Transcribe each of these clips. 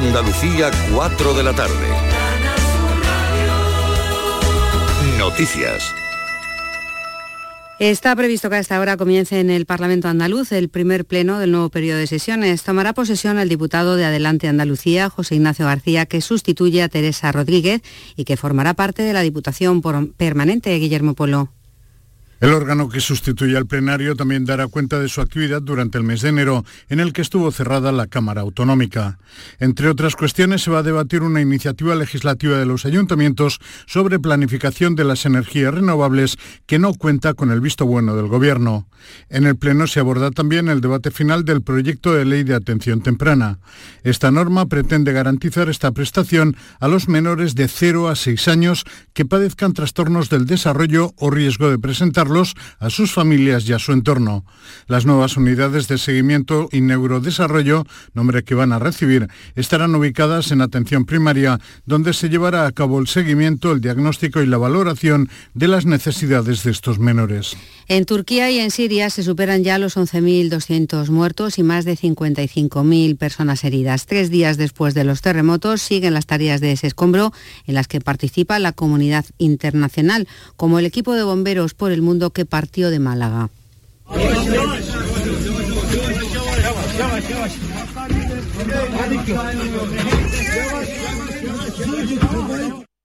Andalucía, 4 de la tarde. Noticias. Está previsto que a esta hora comience en el Parlamento andaluz el primer pleno del nuevo periodo de sesiones. Tomará posesión el diputado de Adelante Andalucía, José Ignacio García, que sustituye a Teresa Rodríguez y que formará parte de la Diputación Permanente Guillermo Polo. El órgano que sustituye al plenario también dará cuenta de su actividad durante el mes de enero, en el que estuvo cerrada la Cámara Autonómica. Entre otras cuestiones, se va a debatir una iniciativa legislativa de los ayuntamientos sobre planificación de las energías renovables que no cuenta con el visto bueno del Gobierno. En el Pleno se aborda también el debate final del proyecto de ley de atención temprana. Esta norma pretende garantizar esta prestación a los menores de 0 a 6 años que padezcan trastornos del desarrollo o riesgo de presentar a sus familias y a su entorno. Las nuevas unidades de seguimiento y neurodesarrollo, nombre que van a recibir, estarán ubicadas en atención primaria, donde se llevará a cabo el seguimiento, el diagnóstico y la valoración de las necesidades de estos menores. En Turquía y en Siria se superan ya los 11.200 muertos y más de 55.000 personas heridas. Tres días después de los terremotos siguen las tareas de ese escombro en las que participa la comunidad internacional, como el equipo de bomberos por el mundo que partió de Málaga.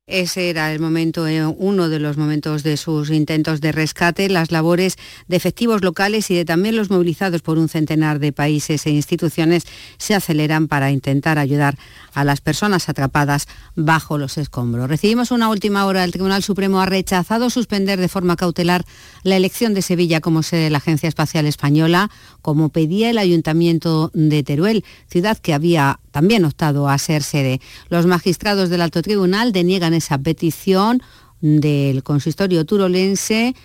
Ese era el momento, eh, uno de los momentos de sus intentos de rescate, las labores de efectivos locales y de también los movilizados por un centenar de países e instituciones se aceleran para intentar ayudar a las personas atrapadas bajo los escombros. Recibimos una última hora. El Tribunal Supremo ha rechazado suspender de forma cautelar la elección de Sevilla como sede de la Agencia Espacial Española, como pedía el Ayuntamiento de Teruel, ciudad que había también optado a ser sede. Los magistrados del Alto Tribunal deniegan esa petición del consistorio turolense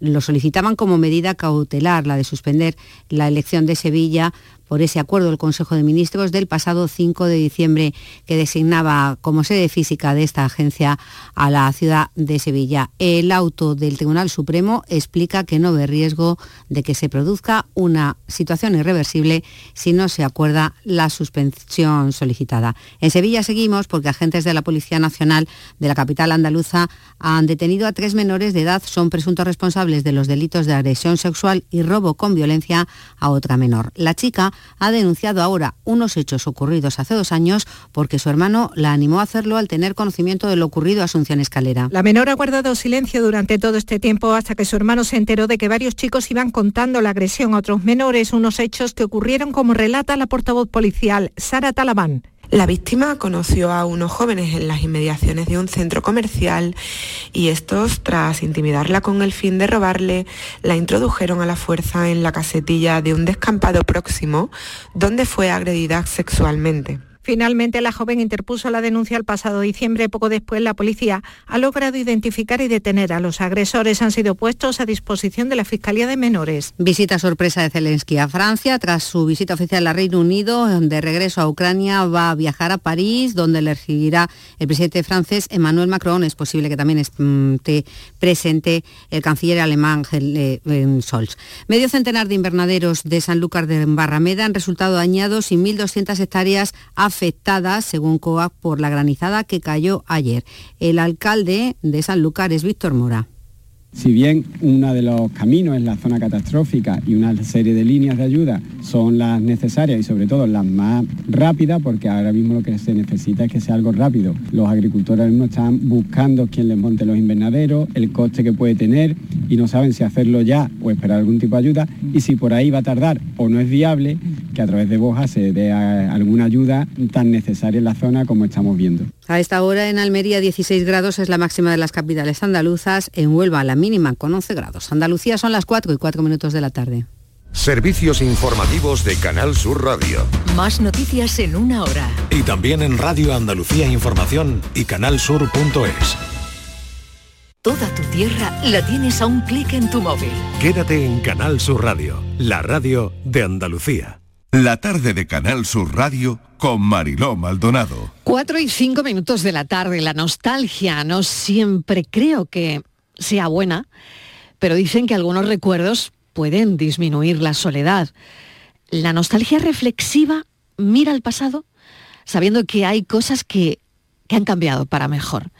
lo solicitaban como medida cautelar, la de suspender la elección de Sevilla por ese acuerdo del Consejo de Ministros del pasado 5 de diciembre que designaba como sede física de esta agencia a la ciudad de Sevilla. El auto del Tribunal Supremo explica que no ve riesgo de que se produzca una situación irreversible si no se acuerda la suspensión solicitada. En Sevilla seguimos porque agentes de la Policía Nacional de la capital andaluza han detenido a tres menores de edad, son presuntos responsables de los delitos de agresión sexual y robo con violencia a otra menor. La chica ha denunciado ahora unos hechos ocurridos hace dos años porque su hermano la animó a hacerlo al tener conocimiento de lo ocurrido a Asunción Escalera. La menor ha guardado silencio durante todo este tiempo hasta que su hermano se enteró de que varios chicos iban contando la agresión a otros menores, unos hechos que ocurrieron como relata la portavoz policial Sara Talabán. La víctima conoció a unos jóvenes en las inmediaciones de un centro comercial y estos, tras intimidarla con el fin de robarle, la introdujeron a la fuerza en la casetilla de un descampado próximo donde fue agredida sexualmente. Finalmente, la joven interpuso la denuncia el pasado diciembre. Poco después, la policía ha logrado identificar y detener a los agresores. Han sido puestos a disposición de la Fiscalía de Menores. Visita sorpresa de Zelensky a Francia. Tras su visita oficial al Reino Unido, de regreso a Ucrania, va a viajar a París, donde le recibirá el presidente francés Emmanuel Macron. Es posible que también esté presente el canciller alemán eh, Scholz. Medio centenar de invernaderos de Sanlúcar de Barrameda han resultado dañados y 1.200 hectáreas a afectadas, según COAC, por la granizada que cayó ayer. El alcalde de Sanlúcar es Víctor Mora. Si bien uno de los caminos es la zona catastrófica y una serie de líneas de ayuda son las necesarias y sobre todo las más rápidas, porque ahora mismo lo que se necesita es que sea algo rápido. Los agricultores mismo están buscando quién les monte los invernaderos, el coste que puede tener y no saben si hacerlo ya o esperar algún tipo de ayuda y si por ahí va a tardar o no es viable que a través de Boja se dé alguna ayuda tan necesaria en la zona como estamos viendo. A esta hora en Almería 16 grados es la máxima de las capitales andaluzas, en Huelva la mínima con 11 grados. Andalucía son las 4 y 4 minutos de la tarde. Servicios informativos de Canal Sur Radio. Más noticias en una hora. Y también en Radio Andalucía Información y canalsur.es. Toda tu tierra la tienes a un clic en tu móvil. Quédate en Canal Sur Radio, la radio de Andalucía. La tarde de Canal Sur Radio con Mariló Maldonado. Cuatro y cinco minutos de la tarde. La nostalgia no siempre creo que sea buena, pero dicen que algunos recuerdos pueden disminuir la soledad. La nostalgia reflexiva mira al pasado, sabiendo que hay cosas que, que han cambiado para mejor.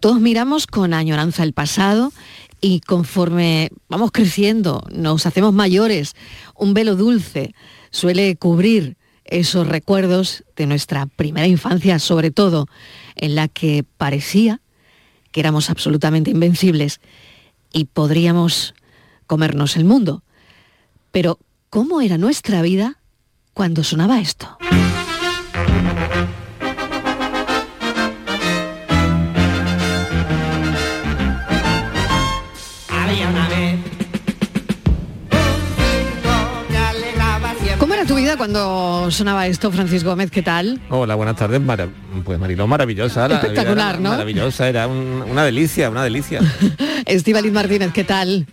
Todos miramos con añoranza el pasado y conforme vamos creciendo, nos hacemos mayores, un velo dulce suele cubrir esos recuerdos de nuestra primera infancia, sobre todo en la que parecía que éramos absolutamente invencibles y podríamos comernos el mundo. Pero, ¿cómo era nuestra vida cuando sonaba esto? ¿Cómo era tu vida cuando sonaba esto, Francisco Gómez? ¿Qué tal? Hola, buenas tardes. Pues Mariló, maravillosa. Espectacular, era ¿no? Maravillosa, era un- una delicia, una delicia. Estivaliz Martínez, ¿qué tal?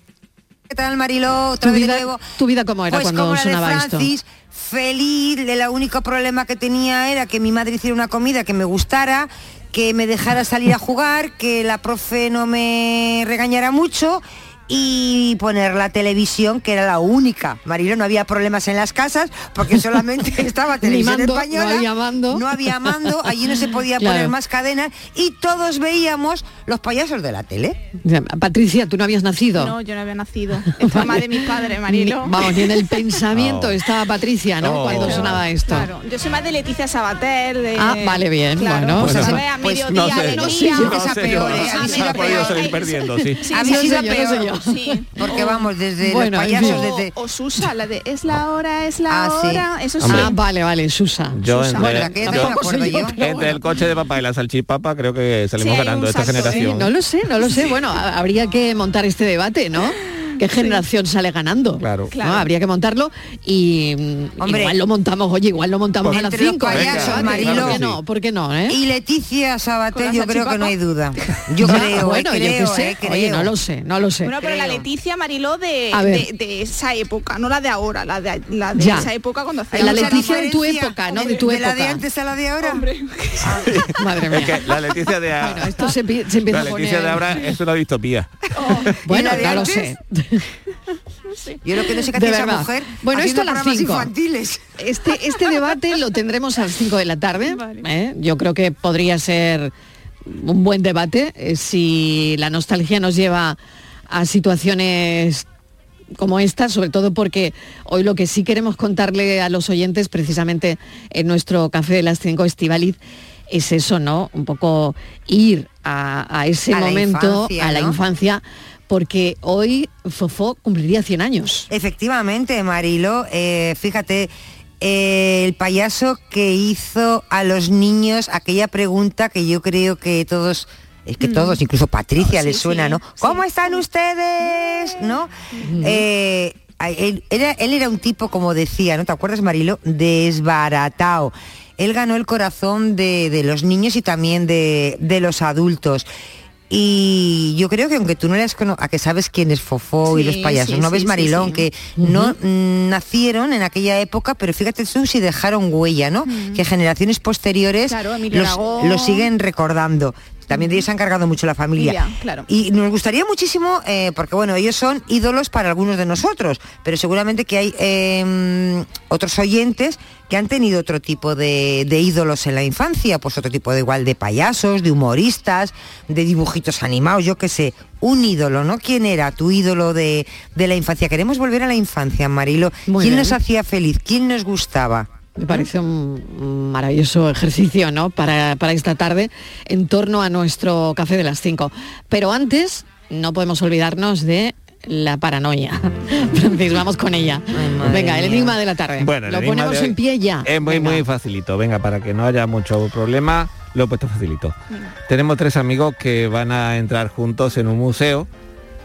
¿Qué tal, Marilo? Otra ¿Tu vez vida, nuevo. ¿Tu vida cómo era Pues cuando como la de sonaba esto? Francis, feliz. El único problema que tenía era que mi madre hiciera una comida que me gustara, que me dejara salir a jugar, que la profe no me regañara mucho y poner la televisión, que era la única. Marilo, no había problemas en las casas porque solamente estaba televisión mando, no española. había mando. no había mando, allí no se podía Claro. poner más cadenas y todos veíamos los payasos de la tele. Patricia, ¿tú no habías nacido? No, yo no había nacido. Es mamá de mis padres, Marilo. Ni- vamos, ni en el pensamiento Oh. estaba Patricia, ¿no? Oh. Cuando sonaba esto. Claro, yo soy más de Leticia Sabater. De... Ah, vale, bien, bueno. Pues Pues a así- ver, a pues mediodía, no sé, de no sé. No sé peor, ¿eh? ha podido salir perdiendo, sí. Sí, sí, sí yo, peor. Sí. Porque vamos, desde Bueno, los payasos, fin. desde... O, o Susa, la de es la hora, es la Ah, sí. hora. Eso sí. Ah, vale, vale, Susa. Yo Susa. entre, Bueno, yo- no yo, el coche de papá y la salchipapa creo que salimos Sí, ganando esta ¿eh? generación. No lo sé, no lo sé. Bueno, ha- habría que montar este debate, ¿no? ¿Qué generación sale ganando? Claro. ¿No? Claro. Habría que montarlo y Hombre. igual lo montamos, oye, igual lo montamos a las Entre los 5. payasos, Marilo. ¿Por qué no? ¿Por qué no? eh? Y Leticia ¿Con Sabater, yo creo que no hay duda. Yo Ah, creo, bueno, eh, yo creo, qué sé. eh, creo. Oye, no lo sé, no lo sé. Bueno, pero la. Leticia Mariló de, esa época, no la de ahora, la de, la de Ya. esa época cuando hacía La Leticia de tu época, ¿no? De tu de la de época. antes a la de ahora. Madre Es mía. que la Leticia de, a- Bueno, esto se, pi- se empieza la a poner... Leticia de ahora es una distopía. Bueno, ¿Y la de ya lo antes? Yo lo que no sé qué De hacía esa mujer Bueno, esto a las programas cinco. infantiles. Este, este debate lo tendremos a las 5 de la tarde. Vale. ¿eh? Yo creo que podría ser un buen debate eh, si la nostalgia nos lleva a situaciones como esta, sobre todo porque hoy lo que sí queremos contarle a los oyentes, precisamente en nuestro Café de las 5 Estivaliz, es eso, ¿no? Un poco ir a, a ese A la momento, infancia, a la infancia, porque hoy Fofó cumpliría 100 años. Efectivamente, Marilo, eh, fíjate, eh, el payaso que hizo a los niños aquella pregunta que yo creo que todos, es que todos, incluso Patricia Sí, les suena, sí, ¿no? sí. ¿Cómo están ustedes? ¿No? Eh, a- él, era, él era un tipo, como decía, ¿no te acuerdas, Marilo? Desbaratado. Él ganó el corazón de, de los niños y también de, de los adultos. Y yo creo que aunque tú no eres a que sabes quién es Fofó y los payasos, sí, ¿no sí, ves Marilón? Que no mm, nacieron en aquella época, pero fíjate tú si dejaron huella, ¿no? Que generaciones posteriores Claro, los, los siguen recordando. También de ellos se ha encargado mucho la familia. Claro. Y nos gustaría muchísimo, eh, porque bueno, ellos son ídolos para algunos de nosotros, pero seguramente que hay eh, otros oyentes que han tenido otro tipo de, de ídolos en la infancia, pues otro tipo de igual de payasos, de humoristas, de dibujitos animados, yo qué sé, un ídolo, ¿no? ¿Quién era tu ídolo de, de la infancia? Queremos volver a la infancia, Marilo. Muy ¿Quién bien. nos hacía feliz? ¿Quién nos gustaba? Me parece un maravilloso ejercicio, ¿no? Para, para esta tarde en torno a nuestro café de las 5. Pero antes, no podemos olvidarnos de la paranoia. Francis, vamos con ella. Venga, el mía. enigma de la tarde. Bueno, Lo ponemos en pie ya. Es muy, Venga. muy facilito. Venga, para que no haya mucho problema, lo he puesto facilito. Tenemos tres amigos que van a entrar juntos en un museo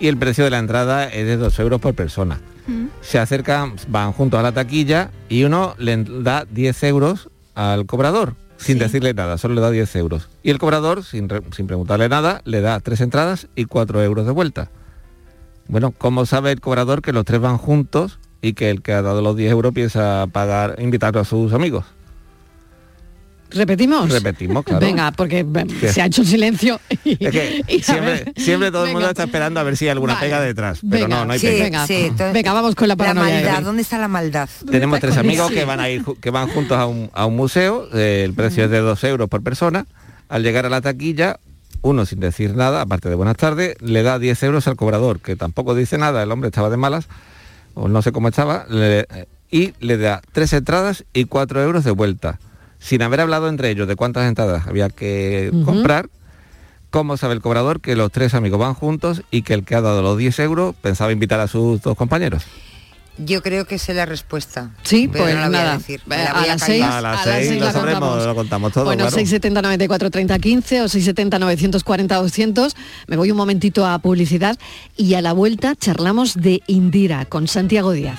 y el precio de la entrada es de 2 euros por persona. Se acercan, van juntos a la taquilla y uno le da 10 euros al cobrador, sin decirle nada, solo le da 10 euros. Y el cobrador, sin, re- sin preguntarle nada, le da tres entradas y 4 euros de vuelta. Bueno, ¿cómo sabe el cobrador que los tres van juntos y que el que ha dado los 10 euros piensa pagar, invitar a sus amigos? ¿Repetimos? Repetimos, claro. Venga, porque eh, ¿Qué? se ha hecho silencio. Y, Es que y a siempre, ver, siempre todo el mundo está esperando a ver si hay alguna Vale. pega detrás. Pero Venga, no, no hay Sí, pega. Venga, sí, entonces, venga, vamos con la La paranoia. maldad. ¿dónde está la maldad? Tenemos tres amigos Sí. que van a ir que van juntos a un, a un museo, eh, el precio es de dos euros por persona. Al llegar a la taquilla, uno sin decir nada, aparte de buenas tardes, le da 10 euros al cobrador, que tampoco dice nada, el hombre estaba de malas, o no sé cómo estaba, le- y le da tres entradas y cuatro euros de vuelta, sin haber hablado entre ellos de cuántas entradas había que comprar. ¿Cómo sabe el cobrador que los tres amigos van juntos y que el que ha dado los 10 euros pensaba invitar a sus dos compañeros? Yo creo que sé la respuesta. Sí, pero pues no la voy nada. a decir. Eh, a las seis- A las a las seis seis lo la sabremos, contamos. lo contamos todo, Bueno, claro. 670 94 30 15 o 670 940 200. Me voy un momentito a publicidad y a la vuelta charlamos de Indira con Santiago Díaz.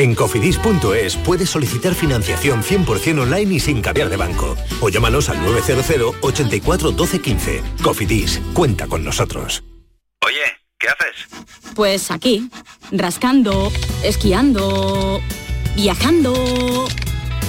En cofidis.es puedes solicitar financiación 100% online y sin cambiar de banco. O llámanos al 900 84 12 15. Cofidis, cuenta con nosotros. Oye, ¿qué haces? Pues aquí, rascando, esquiando, viajando,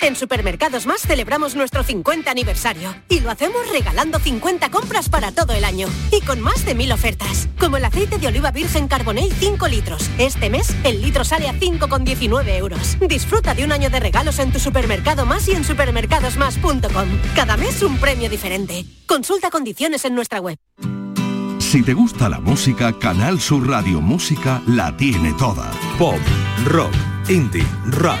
En Supermercados Más celebramos nuestro 50 aniversario y lo hacemos regalando 50 compras para todo el año y con más de mil ofertas, como el aceite de oliva virgen Carbonell 5 litros. Este mes el litro sale a 5,19 euros. Disfruta de un año de regalos en tu supermercado más y en supermercadosmás.com. Cada mes un premio diferente. Consulta condiciones en nuestra web. Si te gusta la música, Canal Sur Radio Música la tiene toda. Pop, rock, indie, rap,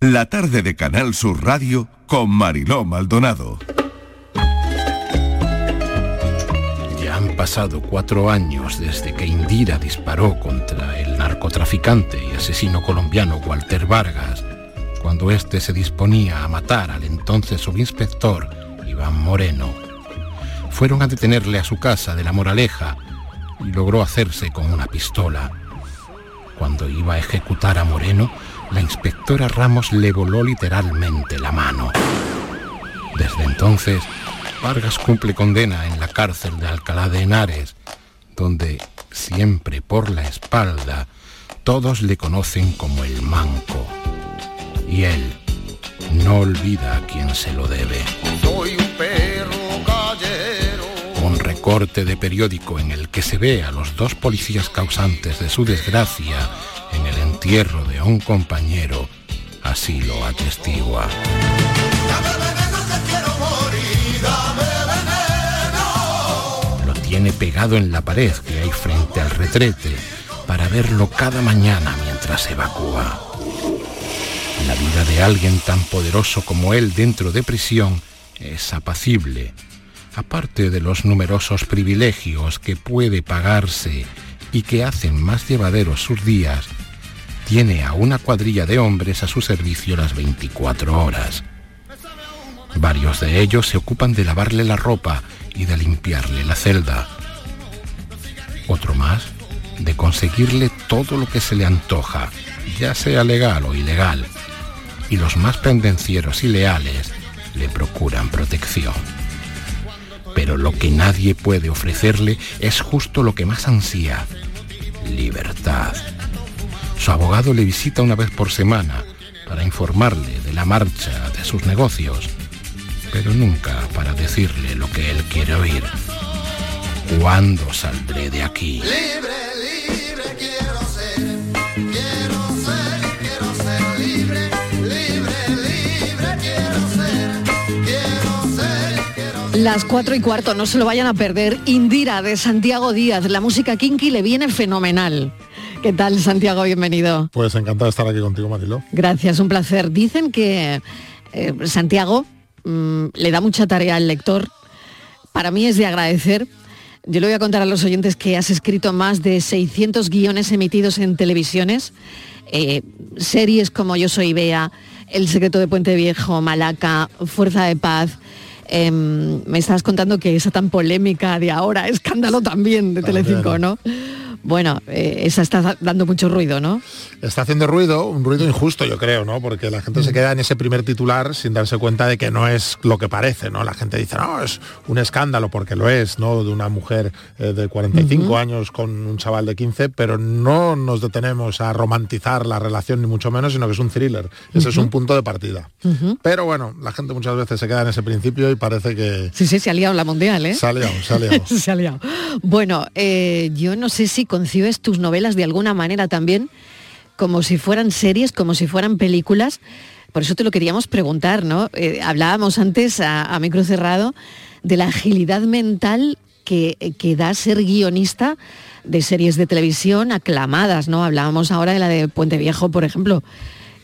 La tarde de Canal Sur Radio con Mariló Maldonado. Ya han pasado cuatro años desde que Indira disparó contra el narcotraficante y asesino colombiano Walter Vargas, cuando éste se disponía a matar al entonces subinspector Iván Moreno. Fueron a detenerle a su casa de la Moraleja y logró hacerse con una pistola. Cuando iba a ejecutar a Moreno, la inspectora Ramos le voló literalmente la mano. Desde entonces, Vargas cumple condena en la cárcel de Alcalá de Henares, donde siempre por la espalda todos le conocen como el manco. Y él no olvida a quien se lo debe. Soy un perro callero. Un recorte de periódico en el que se ve a los dos policías causantes de su desgracia en el entierro de un compañero así lo atestigua. Lo tiene pegado en la pared que hay frente al retrete para verlo cada mañana mientras evacúa. La vida de alguien tan poderoso como él dentro de prisión es apacible, aparte de los numerosos privilegios que puede pagarse y que hacen más llevaderos sus días, tiene a una cuadrilla de hombres a su servicio las 24 horas. Varios de ellos se ocupan de lavarle la ropa y de limpiarle la celda. Otro más de conseguirle todo lo que se le antoja, ya sea legal o ilegal. Y los más pendencieros y leales le procuran protección. Pero lo que nadie puede ofrecerle es justo lo que más ansía, libertad. Su abogado le visita una vez por semana para informarle de la marcha de sus negocios, pero nunca para decirle lo que él quiere oír. ¿Cuándo saldré de aquí? Las cuatro y cuarto, no se lo vayan a perder. Indira de Santiago Díaz, la música kinky le viene fenomenal. ¿Qué tal, Santiago? Bienvenido. Pues encantado de estar aquí contigo, Mariló. Gracias, un placer. Dicen que eh, Santiago mm, le da mucha tarea al lector. Para mí es de agradecer. Yo le voy a contar a los oyentes que has escrito más de 600 guiones emitidos en televisiones, eh, series como Yo soy Bea, El secreto de Puente Viejo, Malaca, Fuerza de Paz. Em, me estabas contando que esa tan polémica de ahora, escándalo también de Telecinco, ¿no? Bueno, eh, esa está dando mucho ruido, ¿no? Está haciendo ruido, un ruido injusto yo creo, ¿no? Porque la gente se queda en ese primer titular sin darse cuenta de que no es lo que parece, ¿no? La gente dice, no, es un escándalo porque lo es, ¿no? De una mujer eh, de 45 Ujú. años con un chaval de 15, pero no nos detenemos a romantizar la relación ni mucho menos, sino que es un thriller. Ese es un punto de partida. Pero bueno, la gente muchas veces se queda en ese principio y parece que Sí, sí, se ha liado la mundial, ¿eh? se ha liado, se ha liado. Se ha liado. Bueno, eh, yo no sé si concibes tus novelas de alguna manera también como si fueran series, como si fueran películas. Por eso te lo queríamos preguntar, ¿no? Eh, hablábamos antes a, a micro cerrado de la agilidad mental que, que da ser guionista de series de televisión aclamadas, ¿no? Hablábamos ahora de la de Puente Viejo, por ejemplo,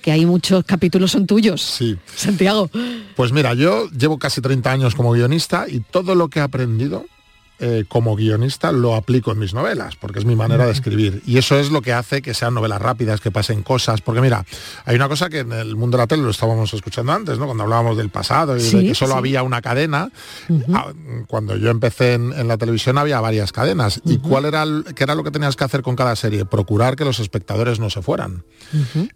que hay muchos capítulos son tuyos. Sí. Santiago. Pues mira, yo llevo casi 30 años como guionista y todo lo que he aprendido eh, como guionista lo aplico en mis novelas, porque es mi manera de escribir. Y eso es lo que hace que sean novelas rápidas, que pasen cosas. Porque mira, hay una cosa que en el mundo de la tele lo estábamos escuchando antes, ¿no? Cuando hablábamos del pasado y de que solo sí. había una cadena. Ah, Cuando yo empecé en, en la televisión había varias cadenas. ¿Y cuál era, el- qué era lo que tenías que hacer con cada serie? Procurar que los espectadores no se fueran.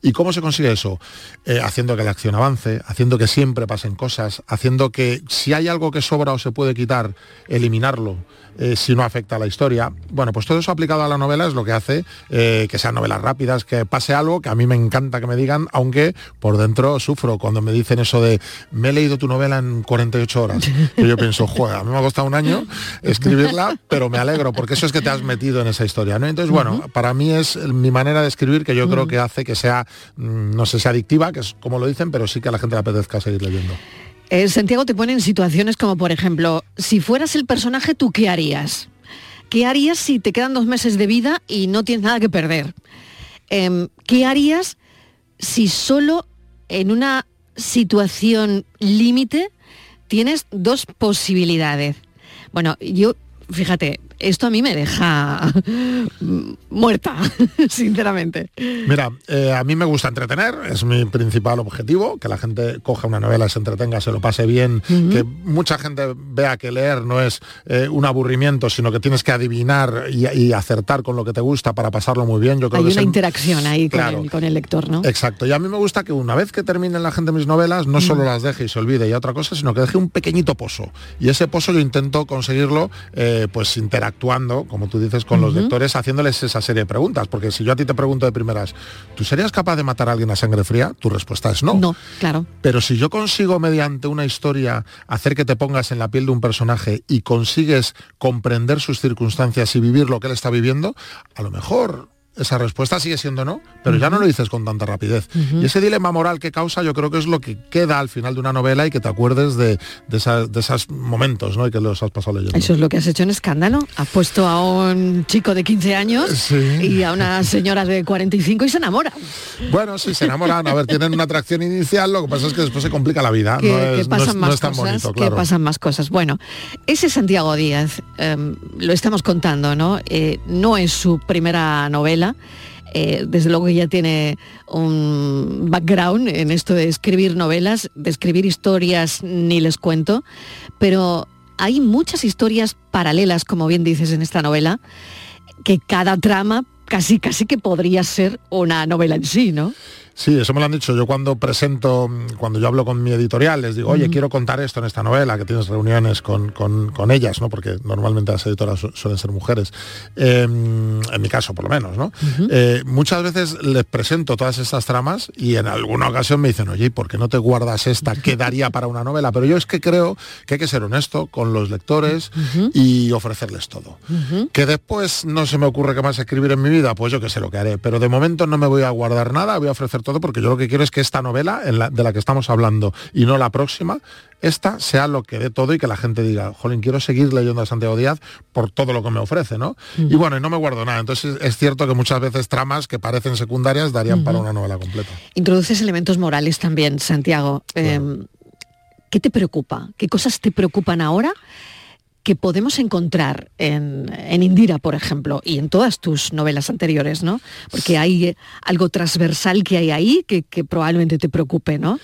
¿Y cómo se consigue eso? Eh, haciendo que la acción avance, haciendo que siempre pasen cosas, haciendo que si hay algo que sobra o se puede quitar, eliminarlo. Eh, si no afecta a la historia. Bueno, pues todo eso aplicado a la novela es lo que hace eh, que sean novelas rápidas, que pase algo que a mí me encanta que me digan, aunque por dentro sufro cuando me dicen eso de me he leído tu novela en 48 horas. Que yo pienso, joder, a mí me ha costado un año escribirla, pero me alegro, porque eso es que te has metido en esa historia. ¿no? Entonces, bueno, para mí es mi manera de escribir que yo creo que hace que sea, mm, no sé si adictiva, que es como lo dicen, pero sí que a la gente le apetezca seguir leyendo. Eh, Santiago te pone en situaciones como, por ejemplo, si fueras el personaje, ¿tú qué harías? ¿Qué harías si te quedan dos meses de vida y no tienes nada que perder? Em, ¿Qué harías si solo en una situación límite tienes dos posibilidades? Bueno, yo, fíjate, esto a mí me deja muerta, sinceramente. Mira, eh, a mí me gusta entretener, es mi principal objetivo, que la gente coja una novela, se entretenga, se lo pase bien, que mucha gente vea que leer no es eh, un aburrimiento, sino que tienes que adivinar y, y acertar con lo que te gusta para pasarlo muy bien. Yo creo Hay que una interacción ahí con, Claro. el, con el lector, ¿no? Exacto, y a mí me gusta que una vez que terminen la gente mis novelas, no solo las deje y se olvide y otra cosa, sino que deje un pequeñito pozo. Y ese pozo yo intento conseguirlo eh, pues interactuando, como tú dices, con los lectores, haciéndoles esa serie de preguntas. Porque si yo a ti te pregunto de primeras, ¿tú serías capaz de matar a alguien a sangre fría? Tu respuesta es no. No, claro. Pero si yo consigo mediante una historia hacer que te pongas en la piel de un personaje y consigues comprender sus circunstancias y vivir lo que él está viviendo, a lo mejor esa respuesta sigue siendo no, pero ya no lo dices con tanta rapidez. Y ese dilema moral que causa yo creo que es lo que queda al final de una novela y que te acuerdes de, de, esa- de esos momentos ¿no? y que los has pasado leyendo. Eso es lo que has hecho en escándalo. Has puesto a un chico de 15 años y a una señora de 45 y se enamora. Bueno, sí, se enamoran, a ver, tienen una atracción inicial, lo que pasa es que después se complica la vida. que, no que es, no pasan no más es tan cosas, bonito, que pasan más cosas. Bueno, ese Santiago Díaz, em, lo estamos contando, ¿no? Eh, no es su primera novela. Eh, desde luego que ya tiene un background en esto de escribir novelas, de escribir historias, ni les cuento, pero hay muchas historias paralelas, como bien dices en esta novela, que cada trama casi casi que podría ser una novela en sí, ¿no? Sí, eso me lo han dicho. Yo cuando presento, cuando yo hablo con mi editorial, les digo, oye, quiero contar esto en esta novela, que tienes reuniones con, con- con ellas, ¿no? Porque normalmente las editoras su- suelen ser mujeres. Eh, en mi caso, por lo menos, ¿no? Eh, muchas veces les presento todas estas tramas y en alguna ocasión me dicen, oye, ¿y por qué no te guardas esta? ¿Qué daría para una novela? Pero yo es que creo que hay que ser honesto con los lectores y ofrecerles todo. Que después no se me ocurre qué más escribir en mi vida, pues yo que sé lo que haré. Pero de momento no me voy a guardar nada, voy a ofrecer todo porque yo lo que quiero es que esta novela en la- de la que estamos hablando y no la próxima, esta sea lo que dé todo y que la gente diga, jolín, quiero seguir leyendo a Santiago Díaz por todo lo que me ofrece, ¿no? Y bueno, y no me guardo nada. Entonces es cierto que muchas veces tramas que parecen secundarias darían para una novela completa. Introduces elementos morales también, Santiago. Eh, ¿Qué te preocupa? ¿Qué cosas te preocupan ahora que podemos encontrar en, en Indira, por ejemplo, y en todas tus novelas anteriores, ¿no? Porque hay algo transversal que hay ahí que, que probablemente te preocupe, ¿no?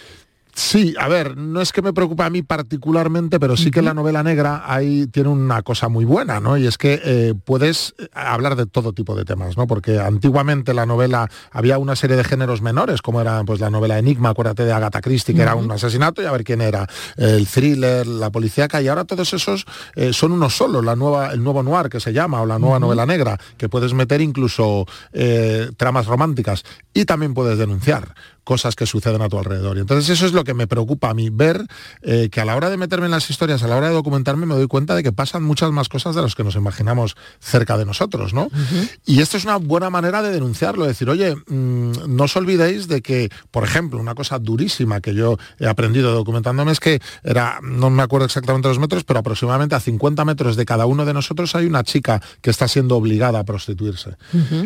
Sí, a ver, no es que me preocupe a mí particularmente, pero sí que la novela negra ahí tiene una cosa muy buena, ¿no? Y es que eh, puedes eh, hablar de todo tipo de temas, ¿no? Porque antiguamente la novela había una serie de géneros menores, como era pues la novela Enigma, acuérdate de Agatha Christie, que era un asesinato, y a ver quién era, el thriller, la policíaca, y ahora todos esos eh, son uno solo, la nueva, el nuevo noir que se llama, o la nueva novela negra, que puedes meter incluso eh, tramas románticas, y también puedes denunciar cosas que suceden a tu alrededor. Y entonces eso es lo que me preocupa a mí, ver eh, que a la hora de meterme en las historias, a la hora de documentarme, me doy cuenta de que pasan muchas más cosas de las que nos imaginamos cerca de nosotros, ¿no? Y esto es una buena manera de denunciarlo, decir, oye, mm, no os olvidéis de que, por ejemplo, una cosa durísima que yo he aprendido documentándome es que era, no me acuerdo exactamente los metros, pero aproximadamente a 50 metros de cada uno de nosotros hay una chica que está siendo obligada a prostituirse.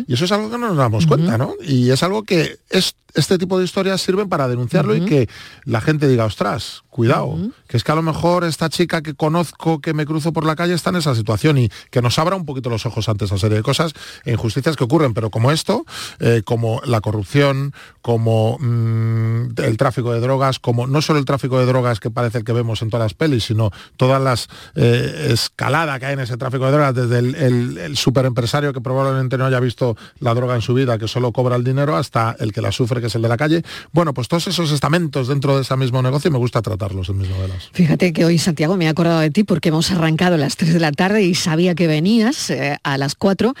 Y eso es algo que no nos damos cuenta, ¿no? Y es algo que es, este tipo de historias sirven para denunciarlo y que la gente diga, ostras, cuidado, que es que a lo mejor esta chica que conozco, que me cruzo por la calle, está en esa situación y que nos abra un poquito los ojos ante esa serie de cosas e injusticias que ocurren, pero como esto, eh, como la corrupción, como mm, el tráfico de drogas, como no solo el tráfico de drogas que parece el que vemos en todas las pelis, sino todas las eh, escalada que hay en ese tráfico de drogas, desde el, el, el superempresario que probablemente no haya visto la droga en su vida, que solo cobra el dinero, hasta el que la sufre, que es el de la calle. Bueno, pues todos esos estamentos dentro de ese mismo negocio me gusta en mis novelas. Fíjate que hoy, Santiago, me he acordado de ti porque hemos arrancado a las 3 de la tarde y sabía que venías eh, a las 4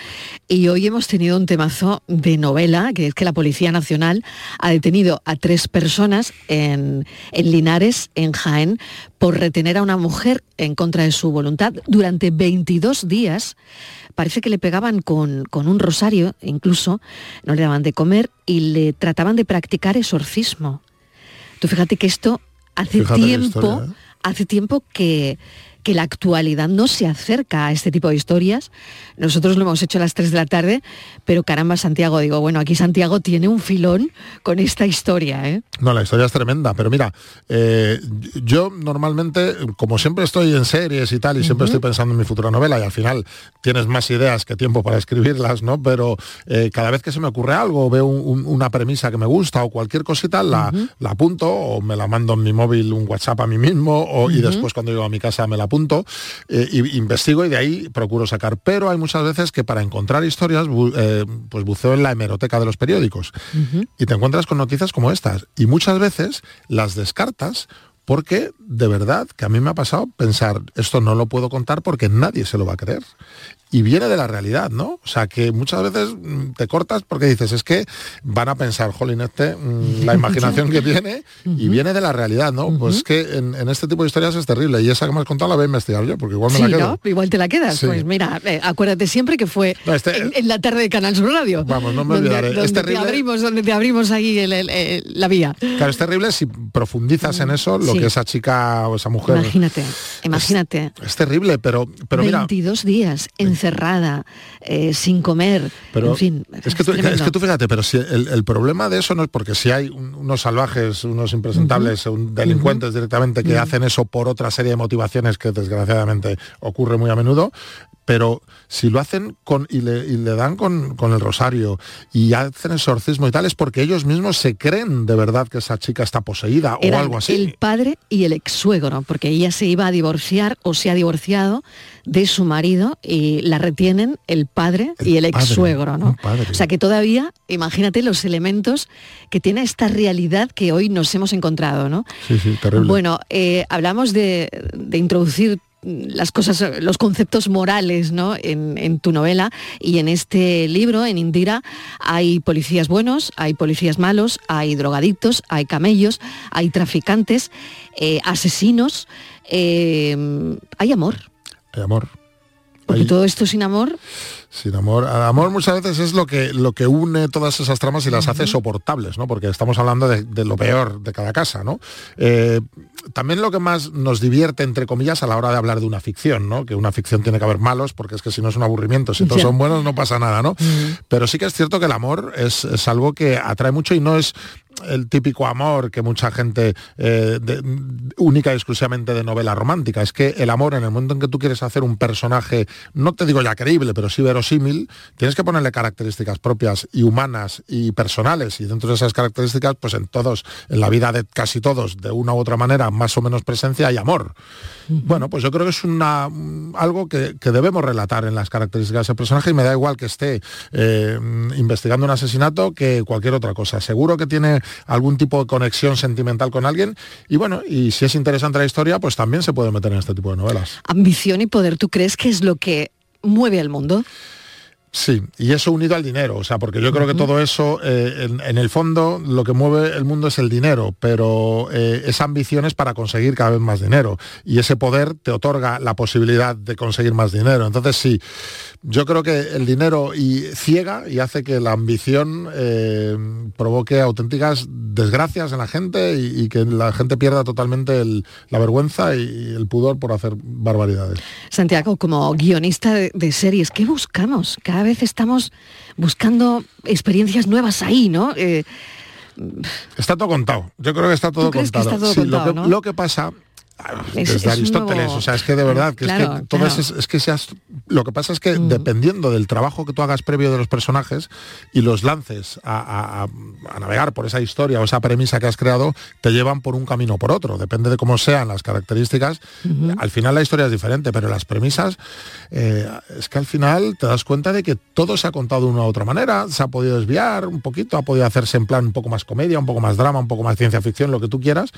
y hoy hemos tenido un temazo de novela, que es que la Policía Nacional ha detenido a tres personas en, en Linares, en Jaén, por retener a una mujer en contra de su voluntad durante 22 días. Parece que le pegaban con, con un rosario, incluso, no le daban de comer y le trataban de practicar exorcismo. Tú fíjate que esto hace Fíjate tiempo, ¿eh? hace tiempo que, que la actualidad no se acerca a este tipo de historias. Nosotros lo hemos hecho a las 3 de la tarde, pero caramba, Santiago, digo, bueno, aquí Santiago tiene un filón con esta historia, ¿eh? No, la historia es tremenda, pero mira, eh, yo normalmente, como siempre estoy en series y tal, y siempre estoy pensando en mi futura novela, y al final tienes más ideas que tiempo para escribirlas, ¿no? Pero eh, cada vez que se me ocurre algo, veo un- un- una premisa que me gusta o cualquier cosita, la, la apunto o me la mando en mi móvil un WhatsApp a mí mismo, o, y después cuando llego a mi casa me la apunto, eh, y investigo y de ahí procuro sacar. Pero hay muchas veces que para encontrar historias, bu- eh, pues buceo en la hemeroteca de los periódicos y te encuentras con noticias como estas. Y muchas veces las descartas porque de verdad que a mí me ha pasado pensar, esto no lo puedo contar porque nadie se lo va a creer y viene de la realidad, ¿no? O sea, que muchas veces mm, te cortas porque dices, es que van a pensar, jolín, este, mm, la imaginación que tiene, y viene de la realidad, ¿no? Pues que en, en este tipo de historias es terrible, y esa que me has contado la voy a investigar yo, porque igual me Sí, la quedo. ¿no? Igual te la quedas. Sí. Pues mira, eh, acuérdate siempre que fue No, este- en, en la tarde de Canal Sur Radio. Vamos, no me donde, olvidaré. Es donde te terrible. abrimos, donde te abrimos ahí el- el- el- la vía. Claro, es terrible si profundizas en eso, lo Sí. Que esa chica o esa mujer... Imagínate, imagínate. Es terrible, pero, pero mira... 22 días encerrada, eh, sin comer, Pero en fin. es que, tú, es que tú fíjate, pero si el, el problema de eso no es porque si hay un- unos salvajes, unos impresentables, un- delincuentes directamente que hacen eso por otra serie de motivaciones que desgraciadamente ocurre muy a menudo, pero si lo hacen con y le, y le dan con, con el rosario y hacen exorcismo y tal, es porque ellos mismos se creen de verdad que esa chica está poseída o algo así. el padre y el ex suegro, porque ella se iba a divorciar o se ha divorciado de su marido y la retienen el padre y el ex suegro, ¿no? O sea que todavía, imagínate los elementos que tiene esta realidad que hoy nos hemos encontrado, ¿no? Sí, sí, terrible. Bueno, eh, hablamos de, de introducir las cosas, los conceptos morales ¿no? en, en tu novela y en este libro, en Indira, hay policías buenos, hay policías malos, hay drogadictos, hay camellos, hay traficantes, eh, asesinos, eh, hay amor. Hay amor. Porque Hay- todo esto sin amor, Sin amor. Amor muchas veces es lo que, lo que une todas esas tramas y las hace soportables, ¿no? Porque estamos hablando de, de lo peor de cada casa, ¿no? Eh, también lo que más nos divierte, entre comillas, a la hora de hablar de una ficción, ¿no? Que una ficción tiene que haber malos, porque es que si no es un aburrimiento, si todos son buenos no pasa nada, ¿no? Pero sí que es cierto que el amor es, es algo que atrae mucho y no es el típico amor que mucha gente eh, de- única y exclusivamente de novela romántica. Es que el amor, en el momento en que tú quieres hacer un personaje, no te digo ya creíble, pero sí verosímil, tienes que ponerle características propias y humanas y personales. Y dentro de esas características, pues en todos, en la vida de casi todos, de una u otra manera, más o menos presencia, hay amor. Bueno, pues yo creo que es una, mm, algo que, que debemos relatar en las características de ese personaje y me da igual que esté eh, investigando un asesinato que cualquier otra cosa. Seguro que tiene algún tipo de conexión sentimental con alguien y bueno, y si es interesante la historia, pues también se puede meter en este tipo de novelas. ambición y poder, ¿tú crees que es lo que mueve al mundo? Sí, y eso unido al dinero, o sea, porque yo creo que todo eso, eh, en, en el fondo, lo que mueve el mundo es el dinero, pero eh, esa ambición es para conseguir cada vez más dinero, y ese poder te otorga la posibilidad de conseguir más dinero. Entonces, sí, yo creo que el dinero y ciega y hace que la ambición eh, provoque auténticas desgracias en la gente y, y que la gente pierda totalmente el- la vergüenza y el pudor por hacer barbaridades. Santiago, como guionista de, de series, ¿qué buscamos? Cada vez estamos buscando experiencias nuevas ahí, ¿no? Eh, Está todo contado. Yo creo que está todo ¿Tú crees que contado. está todo Sí, contado, lo, que, no? lo que pasa desde es Aristóteles, nuevo- o sea, es que de verdad, que Claro, es que todo claro. Mm. es, es que seas, lo que pasa es que dependiendo del trabajo que tú hagas previo de los personajes y los lances a, a- a- a navegar por esa historia o esa premisa que has creado, te llevan por un camino o por otro. Depende de cómo sean las características. Al final la historia es diferente, pero las premisas eh, es que al final te das cuenta de que todo se ha contado de una u otra manera, se ha podido desviar un poquito, ha podido hacerse en plan un poco más comedia, un poco más drama, un poco más ciencia ficción, lo que tú quieras,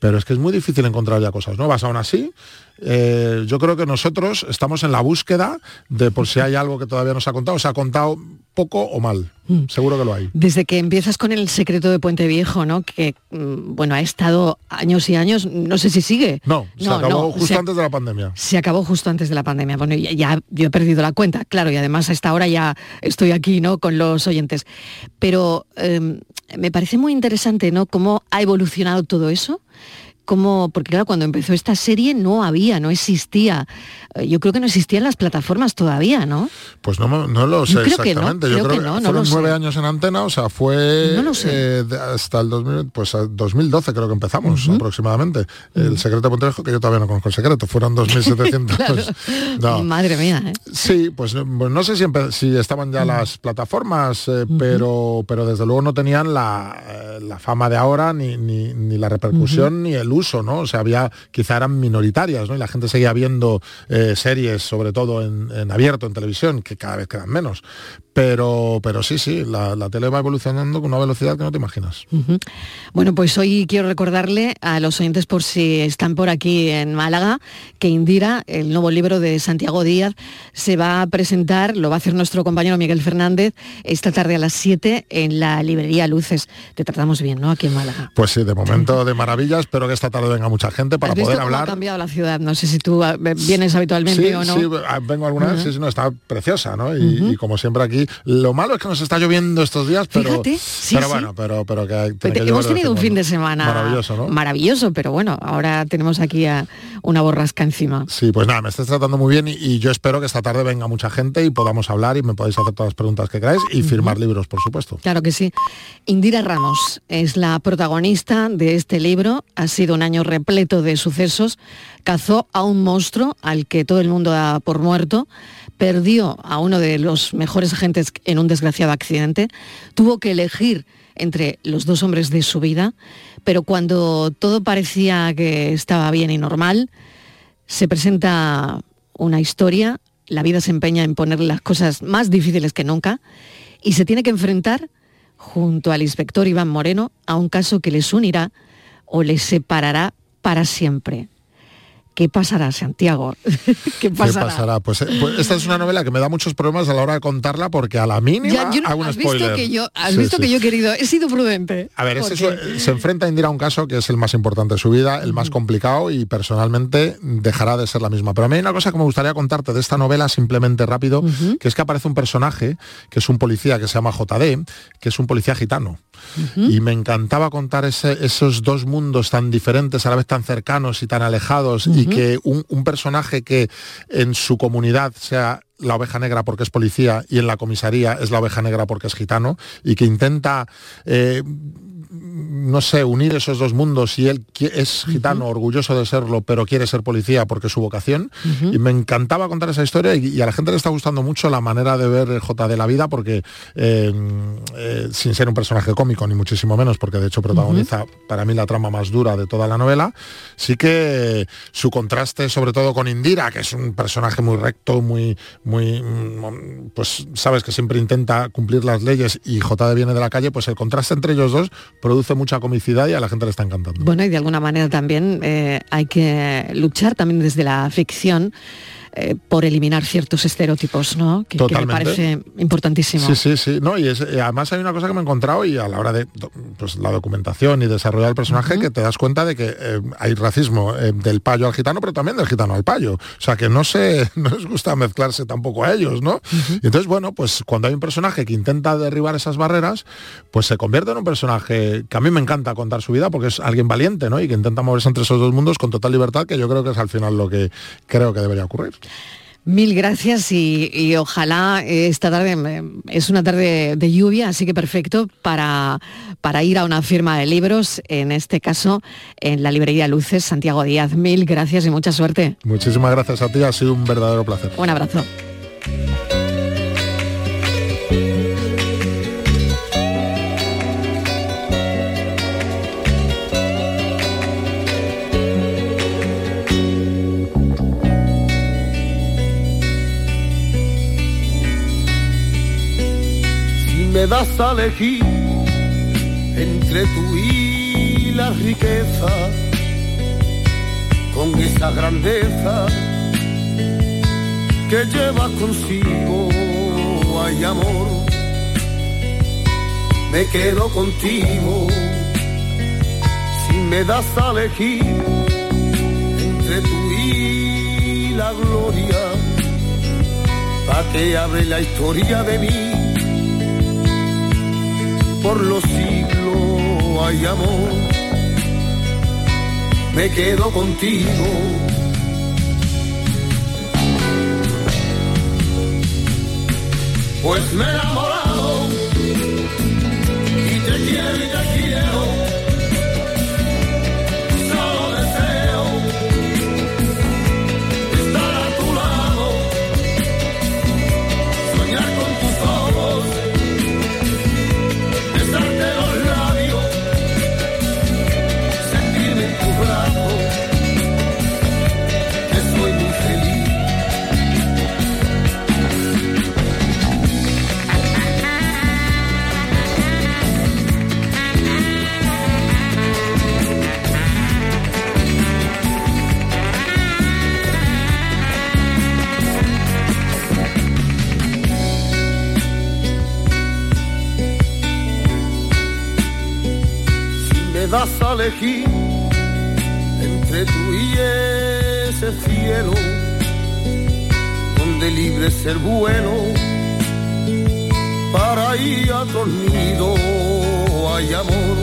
pero es que es muy difícil encontrar ya cosas nuevas. Aún así, eh, yo creo que nosotros estamos en la búsqueda de por si hay algo que todavía no se ha contado, se ha contado poco o mal, seguro que lo hay. desde que empiezas con el secreto de Puente Viejo, ¿no? Que, mm, bueno, ha estado años y años, no sé si sigue. No, se No, acabó no, justo se- antes de la pandemia. Se acabó justo antes de la pandemia. Bueno, ya, ya yo he perdido la cuenta, claro, y además a esta hora ya estoy aquí, ¿no? Con los oyentes. Pero eh, me parece muy interesante, ¿no? Cómo ha evolucionado todo eso. Cómo, porque claro, cuando empezó esta serie no había, no existía. Eh, Yo creo que no existían las plataformas todavía, ¿no? Pues no, no lo sé Yo creo que no, exactamente. Yo creo que no, fueron nueve años en antena, o sea, fue No lo sé. eh, hasta el 2000, pues, a 2012 creo que empezamos aproximadamente. El secreto de Pontevejo, que yo todavía no conozco el secreto, fueron 2.700. no. Madre mía, ¿eh? Sí, pues no- pues sé si, estaban ya las plataformas, eh, pero, pero desde luego no tenían la, la fama de ahora, ni, ni- ni la repercusión, ni el uso, ¿no? O sea, había, quizá eran minoritarias, ¿no? Y la gente seguía viendo eh, series, sobre todo en, en abierto, en televisión, que cada vez quedan menos. Pero, pero sí, sí, la, la tele va evolucionando con una velocidad que no te imaginas. Bueno, pues hoy quiero recordarle a los oyentes, por si están por aquí en Málaga, que Indira, el nuevo libro de Santiago Díaz, se va a presentar, lo va a hacer nuestro compañero Miguel Fernández, esta tarde a las 7 en la librería Luces. Te tratamos bien, ¿no? Aquí en Málaga. Pues sí, de momento de maravilla, espero que esta tarde venga mucha gente para ¿Has visto poder cómo ha hablar. cambiado la ciudad? No sé si tú ah, vienes habitualmente Sí, o no. sí, ah, vengo alguna vez, Ujú. sí, sí, no, está preciosa, ¿no? Y, y como siempre aquí, lo malo es que nos está lloviendo estos días, pero, Fíjate, sí, pero sí. bueno, pero, pero que, hemos tenido un fin de semana Maravilloso, ¿no? maravilloso, pero bueno, ahora tenemos aquí a una borrasca encima. Sí, pues nada, me estáis tratando muy bien y, y yo espero que esta tarde venga mucha gente y podamos hablar y me podáis hacer todas las preguntas que queráis y firmar libros, por supuesto. Claro que sí. Indira Ramos es la protagonista de este libro. Ha sido un año repleto de sucesos. Cazó a un monstruo al que todo el mundo da por muerto. Perdió a uno de los mejores agentes en un desgraciado accidente. Tuvo que elegir entre los dos hombres de su vida. Pero cuando todo parecía que estaba bien y normal, se presenta una historia, la vida se empeña en poner las cosas más difíciles que nunca y se tiene que enfrentar junto al inspector Iván Moreno a un caso que les unirá o les separará para siempre. ¿Qué pasará, Santiago? ¿Qué pasará? ¿Qué pasará? Pues, eh, pues esta es una novela que me da muchos problemas a la hora de contarla porque a la mínima Ya, yo no- hago un has visto que yo, has Sí, visto sí. que yo he querido, he sido prudente. A ver, Porque- es- se enfrenta a Indira a un caso que es el más importante de su vida, el más complicado y personalmente dejará de ser la misma. Pero a mí hay una cosa que me gustaría contarte de esta novela simplemente rápido, que es que aparece un personaje que es un policía que se llama JD, que es un policía gitano. Y me encantaba contar ese- esos dos mundos tan diferentes, a la vez tan cercanos y tan alejados, y que un, un personaje que en su comunidad sea la oveja negra porque es policía y en la comisaría es la oveja negra porque es gitano, y que intenta eh, no sé, unir esos dos mundos y él es gitano, orgulloso de serlo, pero quiere ser policía porque es su vocación. Y me encantaba contar esa historia y, y a la gente le está gustando mucho la manera de ver el J de la vida porque eh, eh, sin ser un personaje cómico, ni muchísimo menos, porque de hecho protagoniza para mí la trama más dura de toda la novela, sí que su contraste sobre todo con Indira, que es un personaje muy recto, muy, muy, mm, pues sabes que siempre intenta cumplir las leyes y JD viene de la calle, pues el contraste entre ellos dos produce mucha comicidad y a la gente le está encantando. Bueno, y de alguna manera también eh, hay que luchar también desde la ficción eh, por eliminar ciertos estereotipos, ¿no? Que, que me parece importantísimo. Sí, sí, sí. No, y es- eh, además hay una cosa que me he encontrado y a la hora de pues, la documentación y desarrollar el personaje que te das cuenta de que eh, hay racismo eh, del payo al gitano, pero también del gitano al payo. O sea que no se, no les gusta mezclarse tampoco a ellos, ¿no? Y entonces, bueno, pues cuando hay un personaje que intenta derribar esas barreras, pues se convierte en un personaje que a mí me encanta contar su vida porque es alguien valiente, ¿no? Y que intenta moverse entre esos dos mundos con total libertad, que yo creo que es al final lo que creo que debería ocurrir. Mil gracias y, y ojalá esta tarde es una tarde de lluvia, así que perfecto para, para ir a una firma de libros, en este caso en la librería Luces Santiago Díaz. Mil gracias y mucha suerte. Muchísimas gracias a ti, ha sido un verdadero placer. Un abrazo. Me das a elegir entre tú y la riqueza, con esa grandeza que llevas consigo, hay amor, me quedo contigo. Si me das a elegir entre tú y la gloria, pa' que hable la historia de mí por los siglos hay amor. Me quedo contigo. Pues me he el vuelo para ir a nido, hay amor,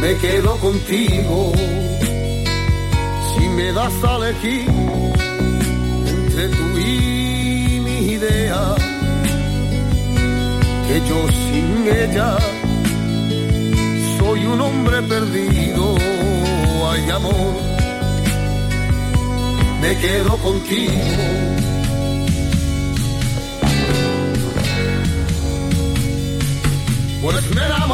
me quedo contigo. Si me das a elegir entre tú y mi idea, que yo sin ella soy un hombre perdido, hay amor, me quedo contigo. Pues me he enamorado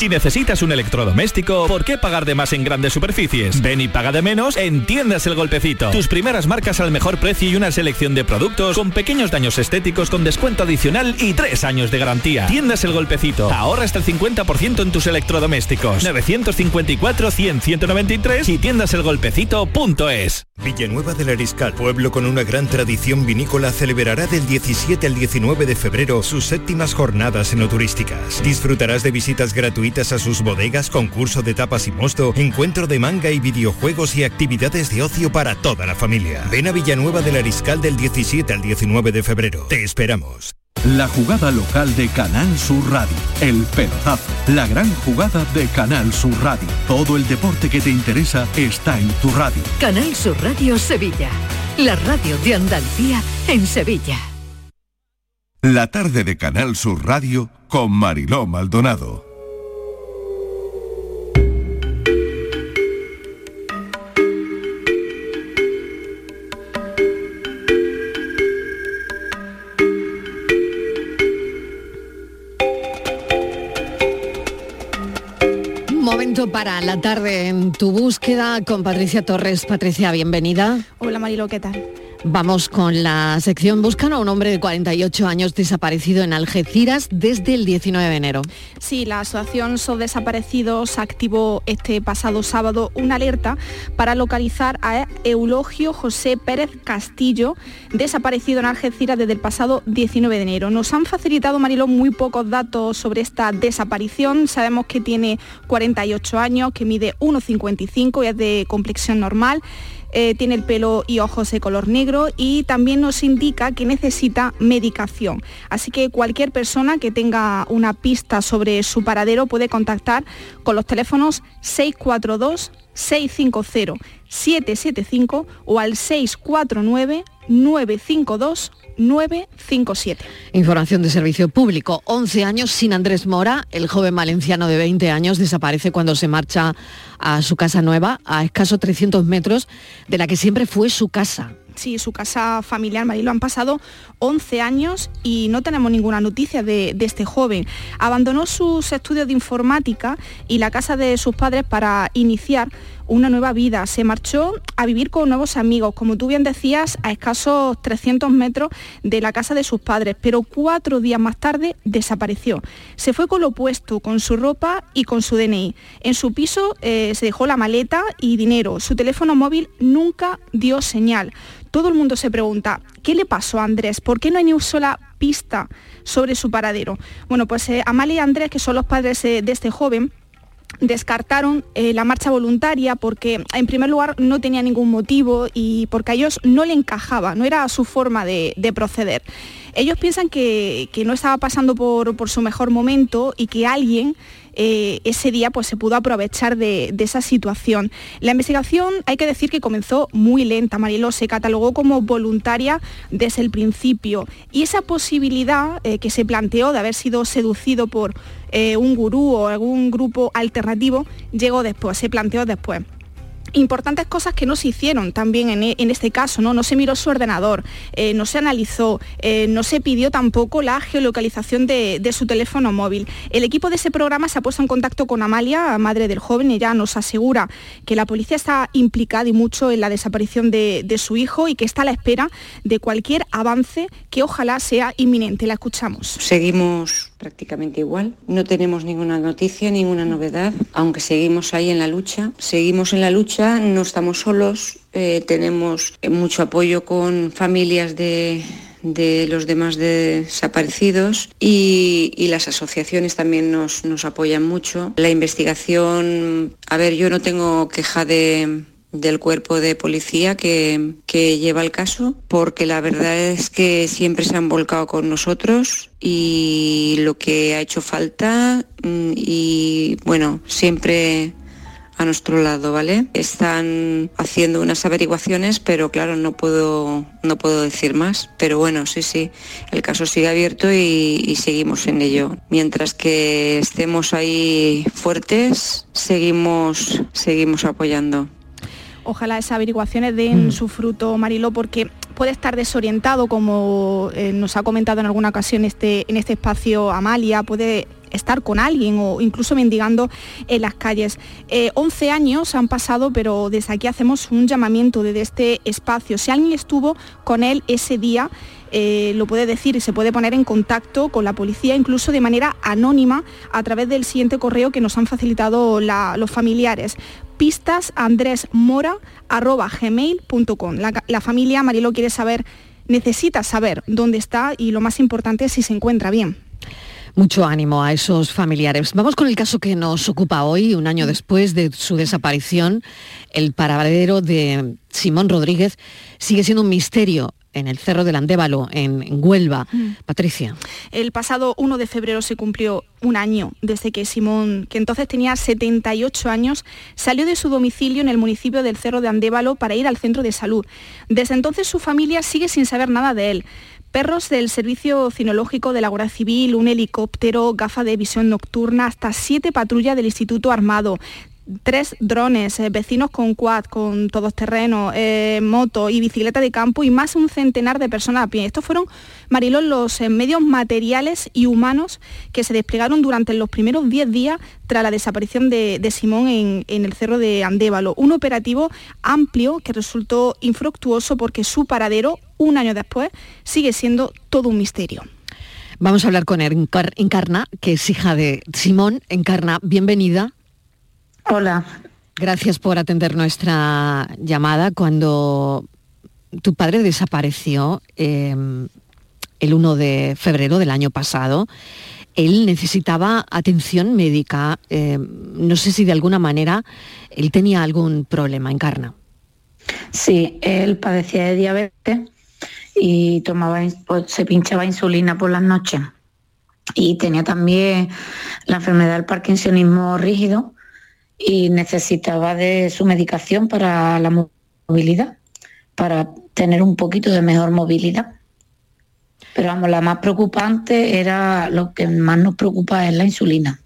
Si necesitas un electrodoméstico, ¿por qué pagar de más en grandes superficies? Ven y paga de menos en Tiendas El Golpecito. Tus primeras marcas al mejor precio y una selección de productos con pequeños daños estéticos con descuento adicional y tres años de garantía. Tiendas El Golpecito. Ahorra hasta el 50% en tus electrodomésticos. 954-100-193 y tiendaselgolpecito.es. Villanueva del Ariscal, pueblo con una gran tradición vinícola, celebrará del 17 al 19 de febrero sus séptimas jornadas enoturísticas. Disfrutarás de visitas gratuitas a sus bodegas, concurso de tapas y mosto, encuentro de manga y videojuegos y actividades de ocio para toda la familia. Ven a Villanueva del Ariscal del 17 al 19 de febrero. Te esperamos. La jugada local de Canal Sur Radio. El pelotazo. La gran jugada de Canal Sur Radio. Todo el deporte que te interesa está en tu radio. Canal Sur Radio Sevilla, la radio de Andalucía en Sevilla. La tarde de Canal Sur Radio con Mariló Maldonado. Momento para la tarde en tu búsqueda con Patricia Torres. Patricia, bienvenida. Hola Marilo, ¿qué tal? Vamos con la sección Buscan a un hombre de 48 años desaparecido en Algeciras desde el 19 de enero. Sí, la Asociación SOS Desaparecidos activó este pasado sábado una alerta para localizar a Eulogio José Pérez Castillo, desaparecido en Algeciras desde el pasado 19 de enero. Nos han facilitado, Mariló, muy pocos datos sobre esta desaparición. Sabemos que tiene 48 años, que mide 1,55 y es de complexión normal. Eh, tiene el pelo y ojos de color negro y también nos indica que necesita medicación. Así que cualquier persona que tenga una pista sobre su paradero puede contactar con los teléfonos 642 650 775 o al 649 952 957. Información de servicio público. 11 años sin Andrés Mora, el joven valenciano de 20 años, desaparece cuando se marcha a su casa nueva, a escasos 300 metros de la que siempre fue su casa. Sí, su casa familiar, Marilo, han pasado 11 años y no tenemos ninguna noticia de, de, este joven. Abandonó sus estudios de informática y la casa de sus padres para iniciar una nueva vida. Se marchó a vivir con nuevos amigos, como tú bien decías, a escasos 300 metros de la casa de sus padres, pero cuatro días más tarde desapareció. Se fue con lo opuesto, con su ropa y con su DNI. En su piso eh, se dejó la maleta y dinero. Su teléfono móvil nunca dio señal. Todo el mundo se pregunta, ¿qué le pasó a Andrés? ¿Por qué no hay ni una sola pista sobre su paradero? Bueno, pues eh, Amalia y Andrés, que son los padres eh, de este joven, descartaron eh, la marcha voluntaria porque en primer lugar no tenía ningún motivo y porque a ellos no le encajaba, no era su forma de, de proceder. Ellos piensan que, que no estaba pasando por, por, su mejor momento y que alguien eh, ese día pues, se pudo aprovechar de, esa situación. La investigación hay que decir que comenzó muy lenta, Mariló se catalogó como voluntaria desde el principio y esa posibilidad eh, que se planteó de haber sido seducido por eh, un gurú o algún grupo alternativo llegó después, se planteó después importantes cosas que no se hicieron también en, en, este caso, ¿no? No se miró su ordenador, eh, no se analizó, eh, no se pidió tampoco la geolocalización de, de, su teléfono móvil. El equipo de ese programa se ha puesto en contacto con Amalia, madre del joven, y ella nos asegura que la policía está implicada y mucho en la desaparición de, de su hijo y que está a la espera de cualquier avance que ojalá sea inminente. La escuchamos. Seguimos prácticamente igual. No tenemos ninguna noticia, ninguna novedad, aunque seguimos ahí en la lucha. Seguimos en la lucha, no estamos solos, eh, tenemos mucho apoyo con familias de, de los demás desaparecidos y, y, las asociaciones también nos, nos apoyan mucho. La investigación, a ver, yo no tengo queja de, del cuerpo de policía que, que, lleva el caso, porque la verdad es que siempre se han volcado con nosotros y lo que ha hecho falta y bueno, siempre a nuestro lado, ¿vale? Están haciendo unas averiguaciones, pero claro, no puedo, no puedo decir más. Pero bueno, sí, sí, el caso sigue abierto y, y seguimos en ello. Mientras que estemos ahí fuertes, seguimos, seguimos apoyando ojalá esas averiguaciones den mm. su fruto, Mariló, porque puede estar desorientado, como eh, nos ha comentado en alguna ocasión este, en este espacio Amalia, puede estar con alguien o incluso mendigando en las calles. Eh, 11 años han pasado, pero desde aquí hacemos un llamamiento desde este espacio. Si alguien estuvo con él ese día, eh, lo puede decir y se puede poner en contacto con la policía, incluso de manera anónima, a través del siguiente correo que nos han facilitado los familiares pistasandresmora.gmail.com. La, la familia Marilo quiere saber, necesita saber dónde está y lo más importante es si se encuentra bien. Mucho ánimo a esos familiares. Vamos con el caso que nos ocupa hoy, un año después de su desaparición. El paradero de Simón Rodríguez sigue siendo un misterio en el Cerro del Andévalo, en, Huelva. Mm. Patricia. El pasado 1 de febrero se cumplió un año desde que Simón, que entonces tenía 78 años, salió de su domicilio en el municipio del Cerro de Andévalo para ir al centro de salud. Desde entonces su familia sigue sin saber nada de él. Perros del Servicio Cinológico de la Guardia Civil, un helicóptero, gafa de visión nocturna, hasta siete patrullas del Instituto Armado, tres drones, eh, vecinos con quad, con todoterreno, eh, moto y bicicleta de campo y más un centenar de personas a pie. Estos fueron, Marilón, los medios materiales y humanos que se desplegaron durante los primeros 10 días tras la desaparición de, Simón en, en, el cerro de Andévalo. Un operativo amplio que resultó infructuoso porque su paradero, un año después, sigue siendo todo un misterio. Vamos a hablar con Encarna, que es hija de Simón. Encarna, bienvenida. Hola. Gracias por atender nuestra llamada cuando tu padre desapareció em, el 1 de febrero del año pasado. Él necesitaba atención médica. Em, no sé si de alguna manera él tenía algún problema, Encarna. Sí, él padecía de diabetes y tomaba, se pinchaba insulina por las noches. Y tenía también la enfermedad del parkinsonismo rígido y necesitaba de su medicación para la movilidad, para tener un poquito de mejor movilidad. Pero vamos, la más preocupante era lo que más nos preocupa es la insulina.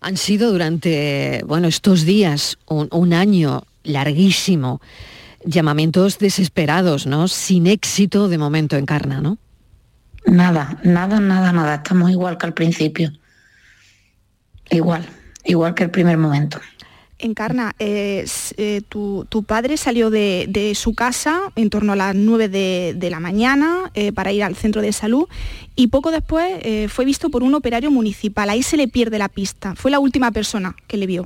Han sido durante, bueno, estos días, un, un año larguísimo llamamientos desesperados, ¿no? Sin éxito de momento en Carna, ¿no? Nada, nada, nada, nada. Estamos igual que al principio. Igual, igual que el primer momento. Encarna, eh, eh, tu, padre salió de, su casa en torno a las 9 de, la mañana eh, para ir al centro de salud y poco después fue visto por un operario municipal. Ahí se le pierde la pista. Fue la última persona que le vio.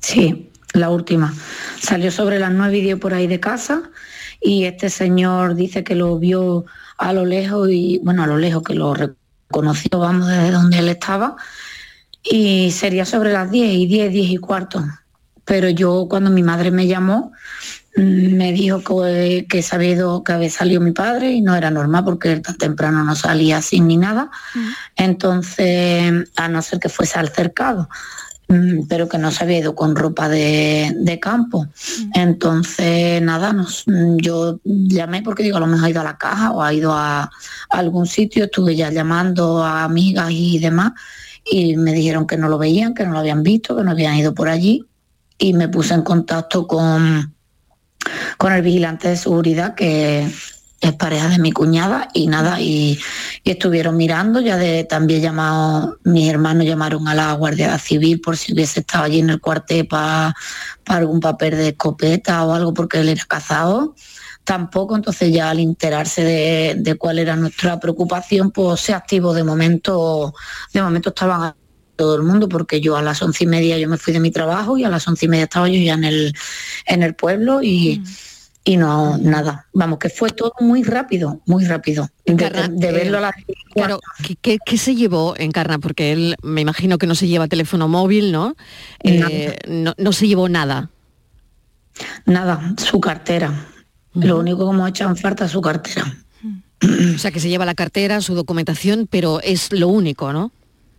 Sí, la última. Salió sobre las nueve y dio por ahí de casa y este señor dice que lo vio a lo lejos y, bueno, a lo lejos, que lo reconoció, vamos, desde donde él estaba. Y sería sobre las 10 y 10, 10 y cuarto. Pero yo cuando mi madre me llamó, mm, me dijo que, que sabido que había salido mi padre y no era normal porque él tan temprano no salía sin ni nada. Entonces, a no ser que fuese al cercado. Mm, pero que no se había ido con ropa de, campo. Entonces, nada, mm, yo llamé porque digo, a lo mejor ha ido a la caja o ha ido a, algún sitio, estuve ya llamando a amigas y demás, y me dijeron que no lo veían, que no lo habían visto, que no habían ido por allí, y me puse en contacto con, con el vigilante de seguridad que es pareja de mi cuñada y nada, y, estuvieron mirando, ya de también llamado, mis hermanos llamaron a la Guardia Civil por si hubiese estado allí en el cuartel para algún papel de escopeta o algo porque él era cazado. Tampoco, entonces ya al enterarse de, cuál era nuestra preocupación, pues se activó de momento, de momento estaban todo el mundo porque yo a las once y media yo me fui de mi trabajo y a las once y media estaba yo ya en el, en el pueblo y... Mm y no nada. Vamos, que fue todo muy rápido, muy rápido. De, verlo a la Claro, ¿qué, se llevó Encarna? Porque él me imagino que no se lleva teléfono móvil, ¿no? Eh, no, se llevó nada. Nada, su cartera. Lo único que hemos hecho en falta es su cartera. O sea, que se lleva la cartera, su documentación, pero es lo único, ¿no?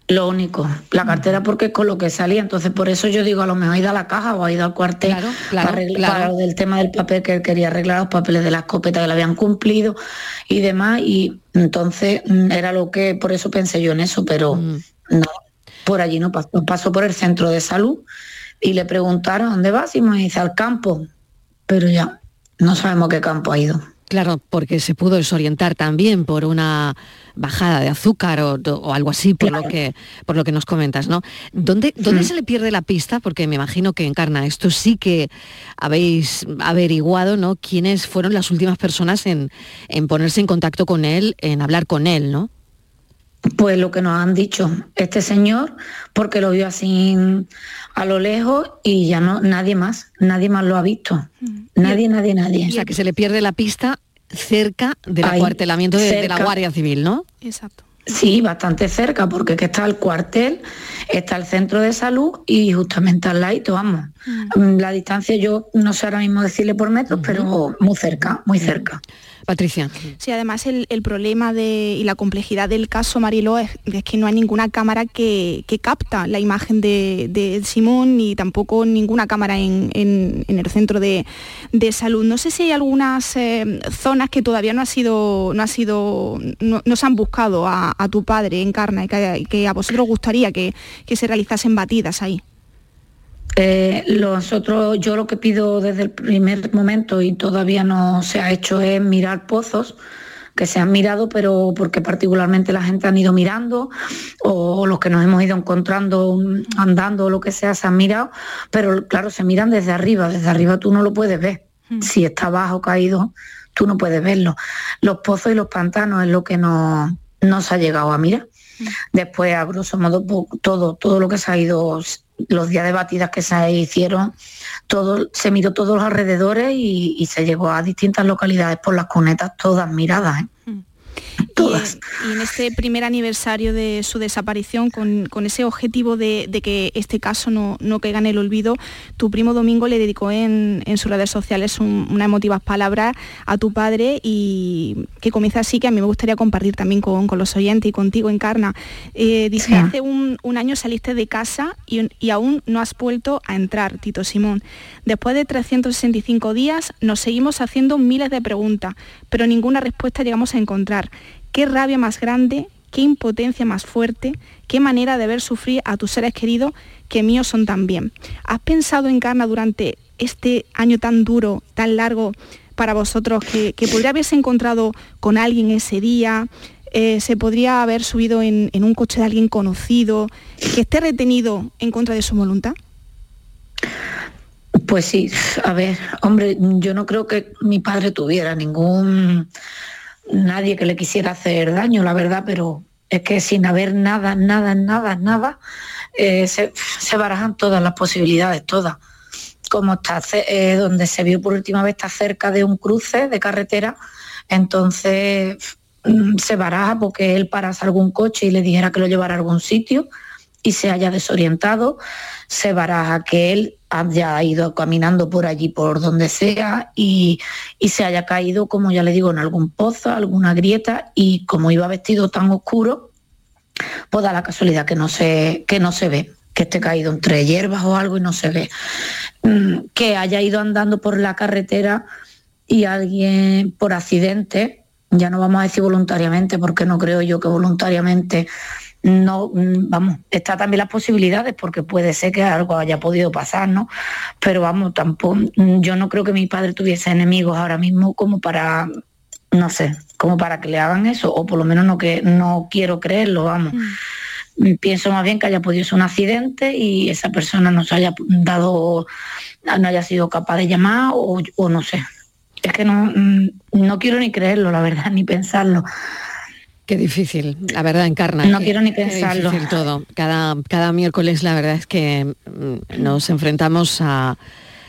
Lo único, la cartera porque es con lo que salía, entonces por eso yo digo, a lo mejor ha ido a la caja o ha ido al cuartel para arreglar el tema del papel que él quería arreglar, los papeles de la escopeta que le habían cumplido y demás, y entonces mm, era lo que, por eso pensé yo en eso, pero mm. no, por allí no pasó, pasó por el centro de salud y le preguntaron, ¿dónde vas? Y me dice, al campo, pero ya, no sabemos qué campo ha ido. Claro, porque se pudo desorientar también por una bajada de azúcar o, algo así, por lo que por lo que nos comentas, ¿no? ¿Dónde, dónde se le pierde la pista? Porque me imagino que encarna esto sí que habéis averiguado, ¿no? Quiénes fueron las últimas personas en, en ponerse en contacto con él, en hablar con él, ¿no? Pues lo que nos han dicho, este señor, porque lo vio así a lo lejos y ya no, nadie más, nadie más lo ha visto. Mm. Nadie, nadie, nadie. O sea, que se le pierde la pista cerca del acuartelamiento de, la Guardia Civil, ¿no? Exacto. Sí, bastante cerca, porque que está el cuartel, está el centro de salud y justamente al lado, vamos. Mm. La distancia yo no sé ahora mismo decirle por metros, pero muy cerca, muy cerca. Patricia. Sí, además el, problema de, y la complejidad del caso Mariló es, que no hay ninguna cámara que, capta la imagen de, Simón ni tampoco ninguna cámara en, el centro de, salud. No sé si hay algunas eh, zonas que todavía no ha sido, no ha sido, no, se han buscado a, tu padre en carne y que, a vosotros gustaría que, que se realizasen batidas ahí. Eh, nosotros, yo lo que pido desde el primer momento y todavía no se ha hecho es mirar pozos que se han mirado, pero porque particularmente la gente han ido mirando o los que nos hemos ido encontrando andando o lo que sea se han mirado, pero claro, se miran desde arriba, desde arriba tú no lo puedes ver. Hmm. Si está bajo caído, tú no puedes verlo. Los pozos y los pantanos es lo que no, no se ha llegado a mirar. Hmm. Después, a grosso modo, todo, todo lo que se ha ido los días de batidas que se hicieron, todo, se miró todos los alrededores y, se llegó a distintas localidades por las cunetas todas miradas. ¿eh? Y, en este primer aniversario de su desaparición, con, ese objetivo de, que este caso no, no, caiga en el olvido, tu primo Domingo le dedicó en, sus redes sociales unas emotivas palabras a tu padre y que comienza así, que a mí me gustaría compartir también con, los oyentes y contigo, Encarna. Eh, dice, hace un, año saliste de casa y, y aún no has vuelto a entrar, Tito Simón. Después de 365 días nos seguimos haciendo miles de preguntas, pero ninguna respuesta llegamos a encontrar. Qué rabia más grande, qué impotencia más fuerte, qué manera de ver sufrir a tus seres queridos que míos son también. ¿Has pensado, Encarna, durante este año tan duro, tan largo para vosotros, que, podría haberse encontrado con alguien ese día, eh, se podría haber subido en, un coche de alguien conocido, que esté retenido en contra de su voluntad? Pues sí, a ver, hombre, yo no creo que mi padre tuviera ningún nadie que le quisiera hacer daño, la verdad, pero es que sin haber nada, nada, nada, nada, eh, se, barajan todas las posibilidades, todas. Como está eh, donde se vio por última vez está cerca de un cruce de carretera, entonces mm, se baraja porque él parase algún coche y le dijera que lo llevara a algún sitio y se haya desorientado, se baraja que él haya ido caminando por allí, por donde sea, y, se haya caído, como ya le digo, en algún pozo, alguna grieta, y como iba vestido tan oscuro, pues da la casualidad que no se, que no se ve, que esté caído entre hierbas o algo y no se ve. Mm, que haya ido andando por la carretera y alguien por accidente, ya no vamos a decir voluntariamente, porque no creo yo que voluntariamente no, mm, vamos, está también las posibilidades porque puede ser que algo haya podido pasar, ¿no? Pero vamos, tampoco, mm, yo no creo que mi padre tuviese enemigos ahora mismo como para, no sé, como para que le hagan eso, o por lo menos no que no quiero creerlo, vamos. Mm. Pienso más bien que haya podido ser un accidente y esa persona no se haya dado, no haya sido capaz de llamar o, o no sé. Es que no, no quiero ni creerlo, la verdad, ni pensarlo Qué difícil, la verdad, Encarna. No quiero ni pensarlo. Qué difícil todo. Cada, cada miércoles la verdad es que mm, nos enfrentamos a,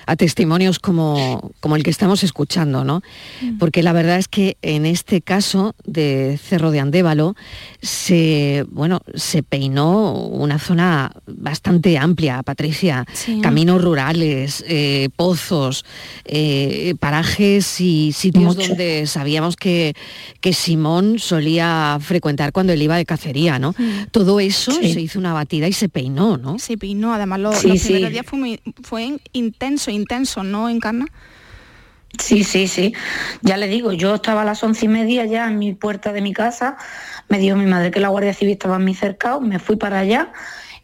a testimonios como, como, el que estamos escuchando, ¿no? Mm. Porque la verdad es que en este caso de Cerro de Andévalo se, bueno, se peinó una zona bastante amplia, Patricia, caminos rurales, eh, pozos, eh, parajes y sitios donde sabíamos que, que Simón solía frecuentar cuando él iba de cacería, ¿no? Todo eso se hizo una batida y se peinó, ¿no? Se peinó, además los primeros días fue, fue intenso intenso, ¿no, Encarna? Sí, sí, sí. Ya le digo, yo estaba a las once y media ya en mi puerta de mi casa, me dijo mi madre que la Guardia Civil estaba en mi cercado, me fui para allá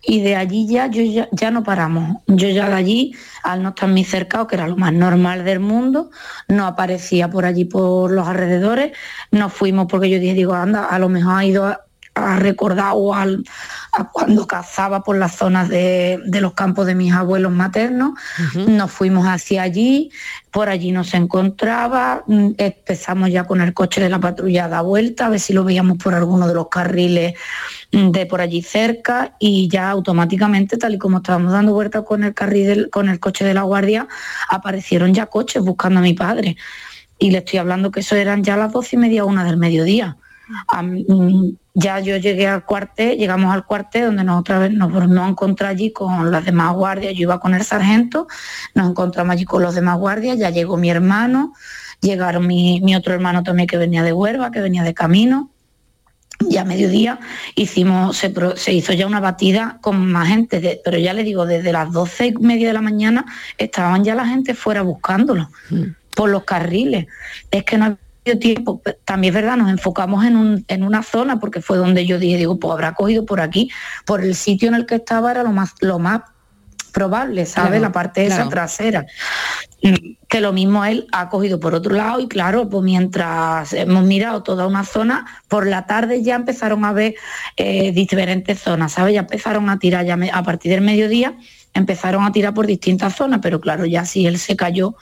y de allí ya yo ya, no paramos. Yo ya de allí, al no estar mi cercado, que era lo más normal del mundo, no aparecía por allí por los alrededores, nos fuimos porque yo dije, digo, anda, a lo mejor ha ido a, ha recordado al, a cuando cazaba por las zonas de, los campos de mis abuelos maternos. Nos fuimos hacia allí, por allí nos encontraba, mm, empezamos ya con el coche de la patrulla a dar vuelta, a ver si lo veíamos por alguno de los carriles mm, de por allí cerca y ya automáticamente, tal y como estábamos dando vuelta con el carril con el coche de la guardia, aparecieron ya coches buscando a mi padre. Y le estoy hablando que eso eran ya las doce y media, una del mediodía. Mm, ya yo llegué al cuartel, llegamos al cuartel donde nos otra vez nos volvimos a encontrar allí con las demás guardias, yo iba con el sargento, nos encontramos allí con los demás guardias, ya llegó mi hermano, llegaron mi, otro hermano también que venía de Huerva, que venía de camino, ya a mediodía hicimos, se, hizo ya una batida con más gente, pero ya le digo, desde las doce y media de la mañana estaban ya la gente fuera buscándolo mm. por los carriles. Es que no tiempo, también es verdad, nos enfocamos en, un, en una zona porque fue donde yo dije, digo, pues habrá cogido por aquí, por el sitio en el que estaba era lo más, lo más probable, ¿sabes? Claro, la parte esa claro. trasera. Mm, Que lo mismo él ha cogido por otro lado y claro, pues mientras hemos mirado toda una zona, por la tarde ya empezaron a ver eh, diferentes zonas, ¿sabes? Ya empezaron a tirar, ya me- a partir del mediodía empezaron a tirar por distintas zonas, pero claro, ya si él se cayó,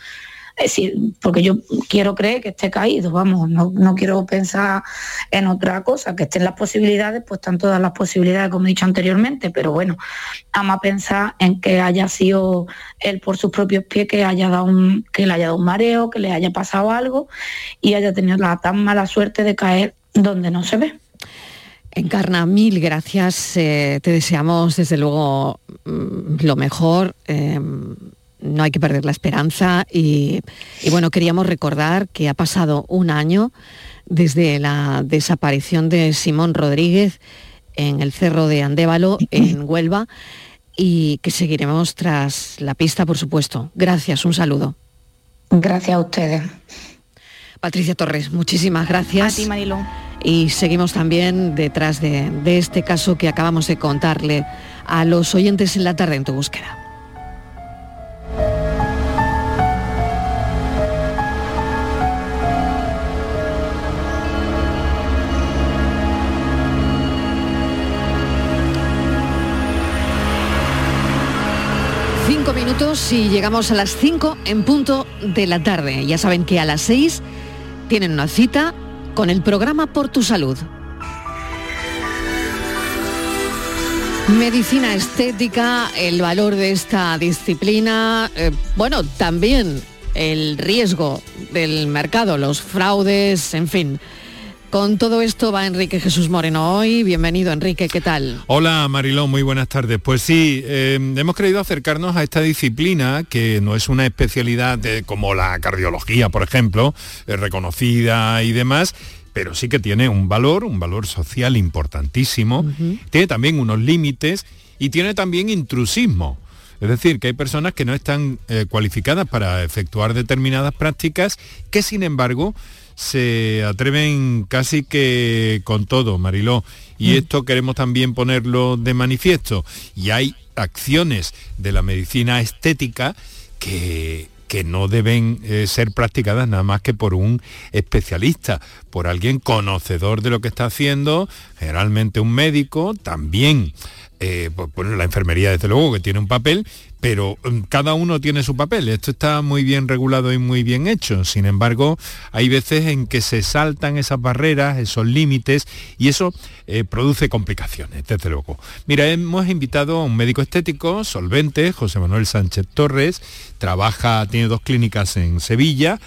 es decir, porque yo quiero creer que esté caído, vamos, no, no quiero pensar en otra cosa, que estén las posibilidades, pues están todas las posibilidades, como he dicho anteriormente, pero bueno, ama pensar en que haya sido él por sus propios pies, que haya dado un, que le haya dado un mareo, que le haya pasado algo y haya tenido la tan mala suerte de caer donde no se ve. Encarna, mil gracias. eh, te deseamos desde luego mm, lo mejor. eh, no hay que perder la esperanza y, y bueno, queríamos recordar que ha pasado un año desde la desaparición de Simón Rodríguez en el cerro de Andévalo, en Huelva, y que seguiremos tras la pista, por supuesto. Gracias, un saludo. Gracias a ustedes. Patricia Torres, muchísimas gracias. A ti. Y seguimos también detrás de, de este caso que acabamos de contarle a los oyentes en la tarde en tu búsqueda. Cinco minutos y llegamos a las cinco en punto de la tarde. Ya saben que a las seis tienen una cita con el programa Por tu Salud. Medicina estética, el valor de esta disciplina, eh, bueno, también el riesgo del mercado, los fraudes, en fin. Con todo esto va Enrique Jesús Moreno hoy. Bienvenido, Enrique, ¿qué tal? Hola Mariló, muy buenas tardes. Pues sí, eh, hemos querido acercarnos a esta disciplina que no es una especialidad de- como la cardiología, por ejemplo, eh, reconocida y demás, pero sí que tiene un valor, un valor social importantísimo, tiene también unos límites y tiene también intrusismo. Es decir, que hay personas que no están eh, cualificadas para efectuar determinadas prácticas que sin embargo se atreven casi que con todo, Mariló. Y esto queremos también ponerlo de manifiesto. Y hay acciones de la medicina estética que, que no deben eh, ser practicadas nada más que por un especialista, por alguien conocedor de lo que está haciendo, generalmente un médico, también eh, pues, bueno, la enfermería desde luego que tiene un papel, pero mm, cada uno tiene su papel. Esto está muy bien regulado y muy bien hecho. Sin embargo, hay veces en que se saltan esas barreras, esos límites, y eso eh, produce complicaciones, desde luego. Mira, hemos invitado a un médico estético solvente, José Manuel Sánchez Torres, trabaja, tiene dos clínicas en Sevilla.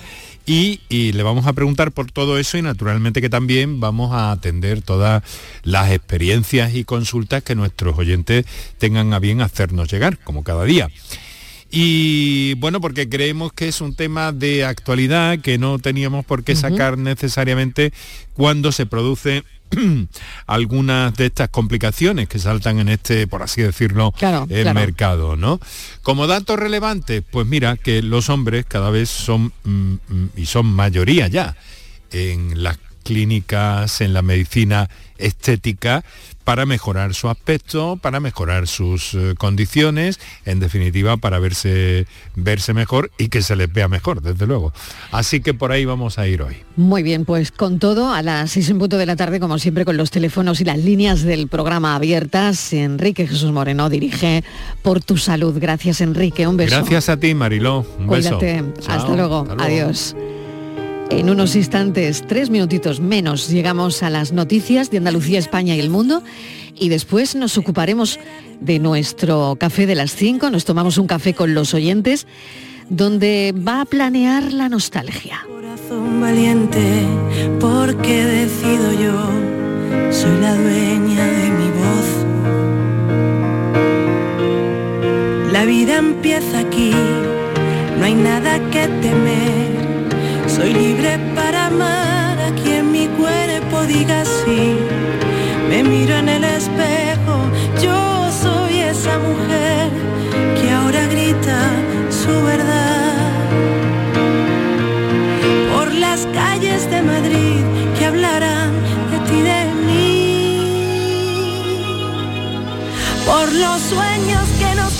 Y, y le vamos a preguntar por todo eso y naturalmente que también vamos a atender todas las experiencias y consultas que nuestros oyentes tengan a bien hacernos llegar, como cada día. Y bueno, porque creemos que es un tema de actualidad que no teníamos por qué sacar necesariamente cuando se produce algunas de estas complicaciones que saltan en este, por así decirlo, Claro, eh, claro. mercado, ¿no? Como dato relevante, pues mira que los hombres cada vez son mm, mm, y son mayoría ya en las clínicas, en la medicina estética, para mejorar su aspecto, para mejorar sus eh, condiciones, en definitiva para verse, verse mejor y que se les vea mejor, desde luego. Así que por ahí vamos a ir hoy. Muy bien, pues con todo, a las seis en punto de la tarde, como siempre, con los teléfonos y las líneas del programa abiertas, Enrique Jesús Moreno dirige Por tu Salud. Gracias, Enrique. Un beso. Gracias a ti, Mariló. Un Cuídate. beso. Hasta, Chao. luego. Hasta luego. Adiós. En unos instantes, tres minutitos menos, llegamos a las noticias de Andalucía, España y el mundo y después nos ocuparemos de nuestro café de las cinco. Nos tomamos un café con los oyentes donde va a planear la nostalgia. corazón valiente porque decido yo, soy la dueña de mi voz. La vida empieza aquí, no hay nada que temer, soy libre para amar a quien mi cuerpo diga sí. Me miro en el espejo, yo soy esa mujer que ahora grita su verdad por las calles de Madrid que hablarán de ti de mí, por los sueños que nos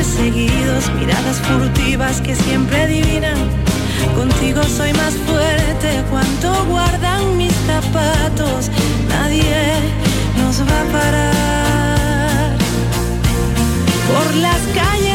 perseguidos, miradas furtivas que siempre adivinan. Contigo soy más fuerte, cuanto guardan mis zapatos, nadie nos va a parar. Por las calles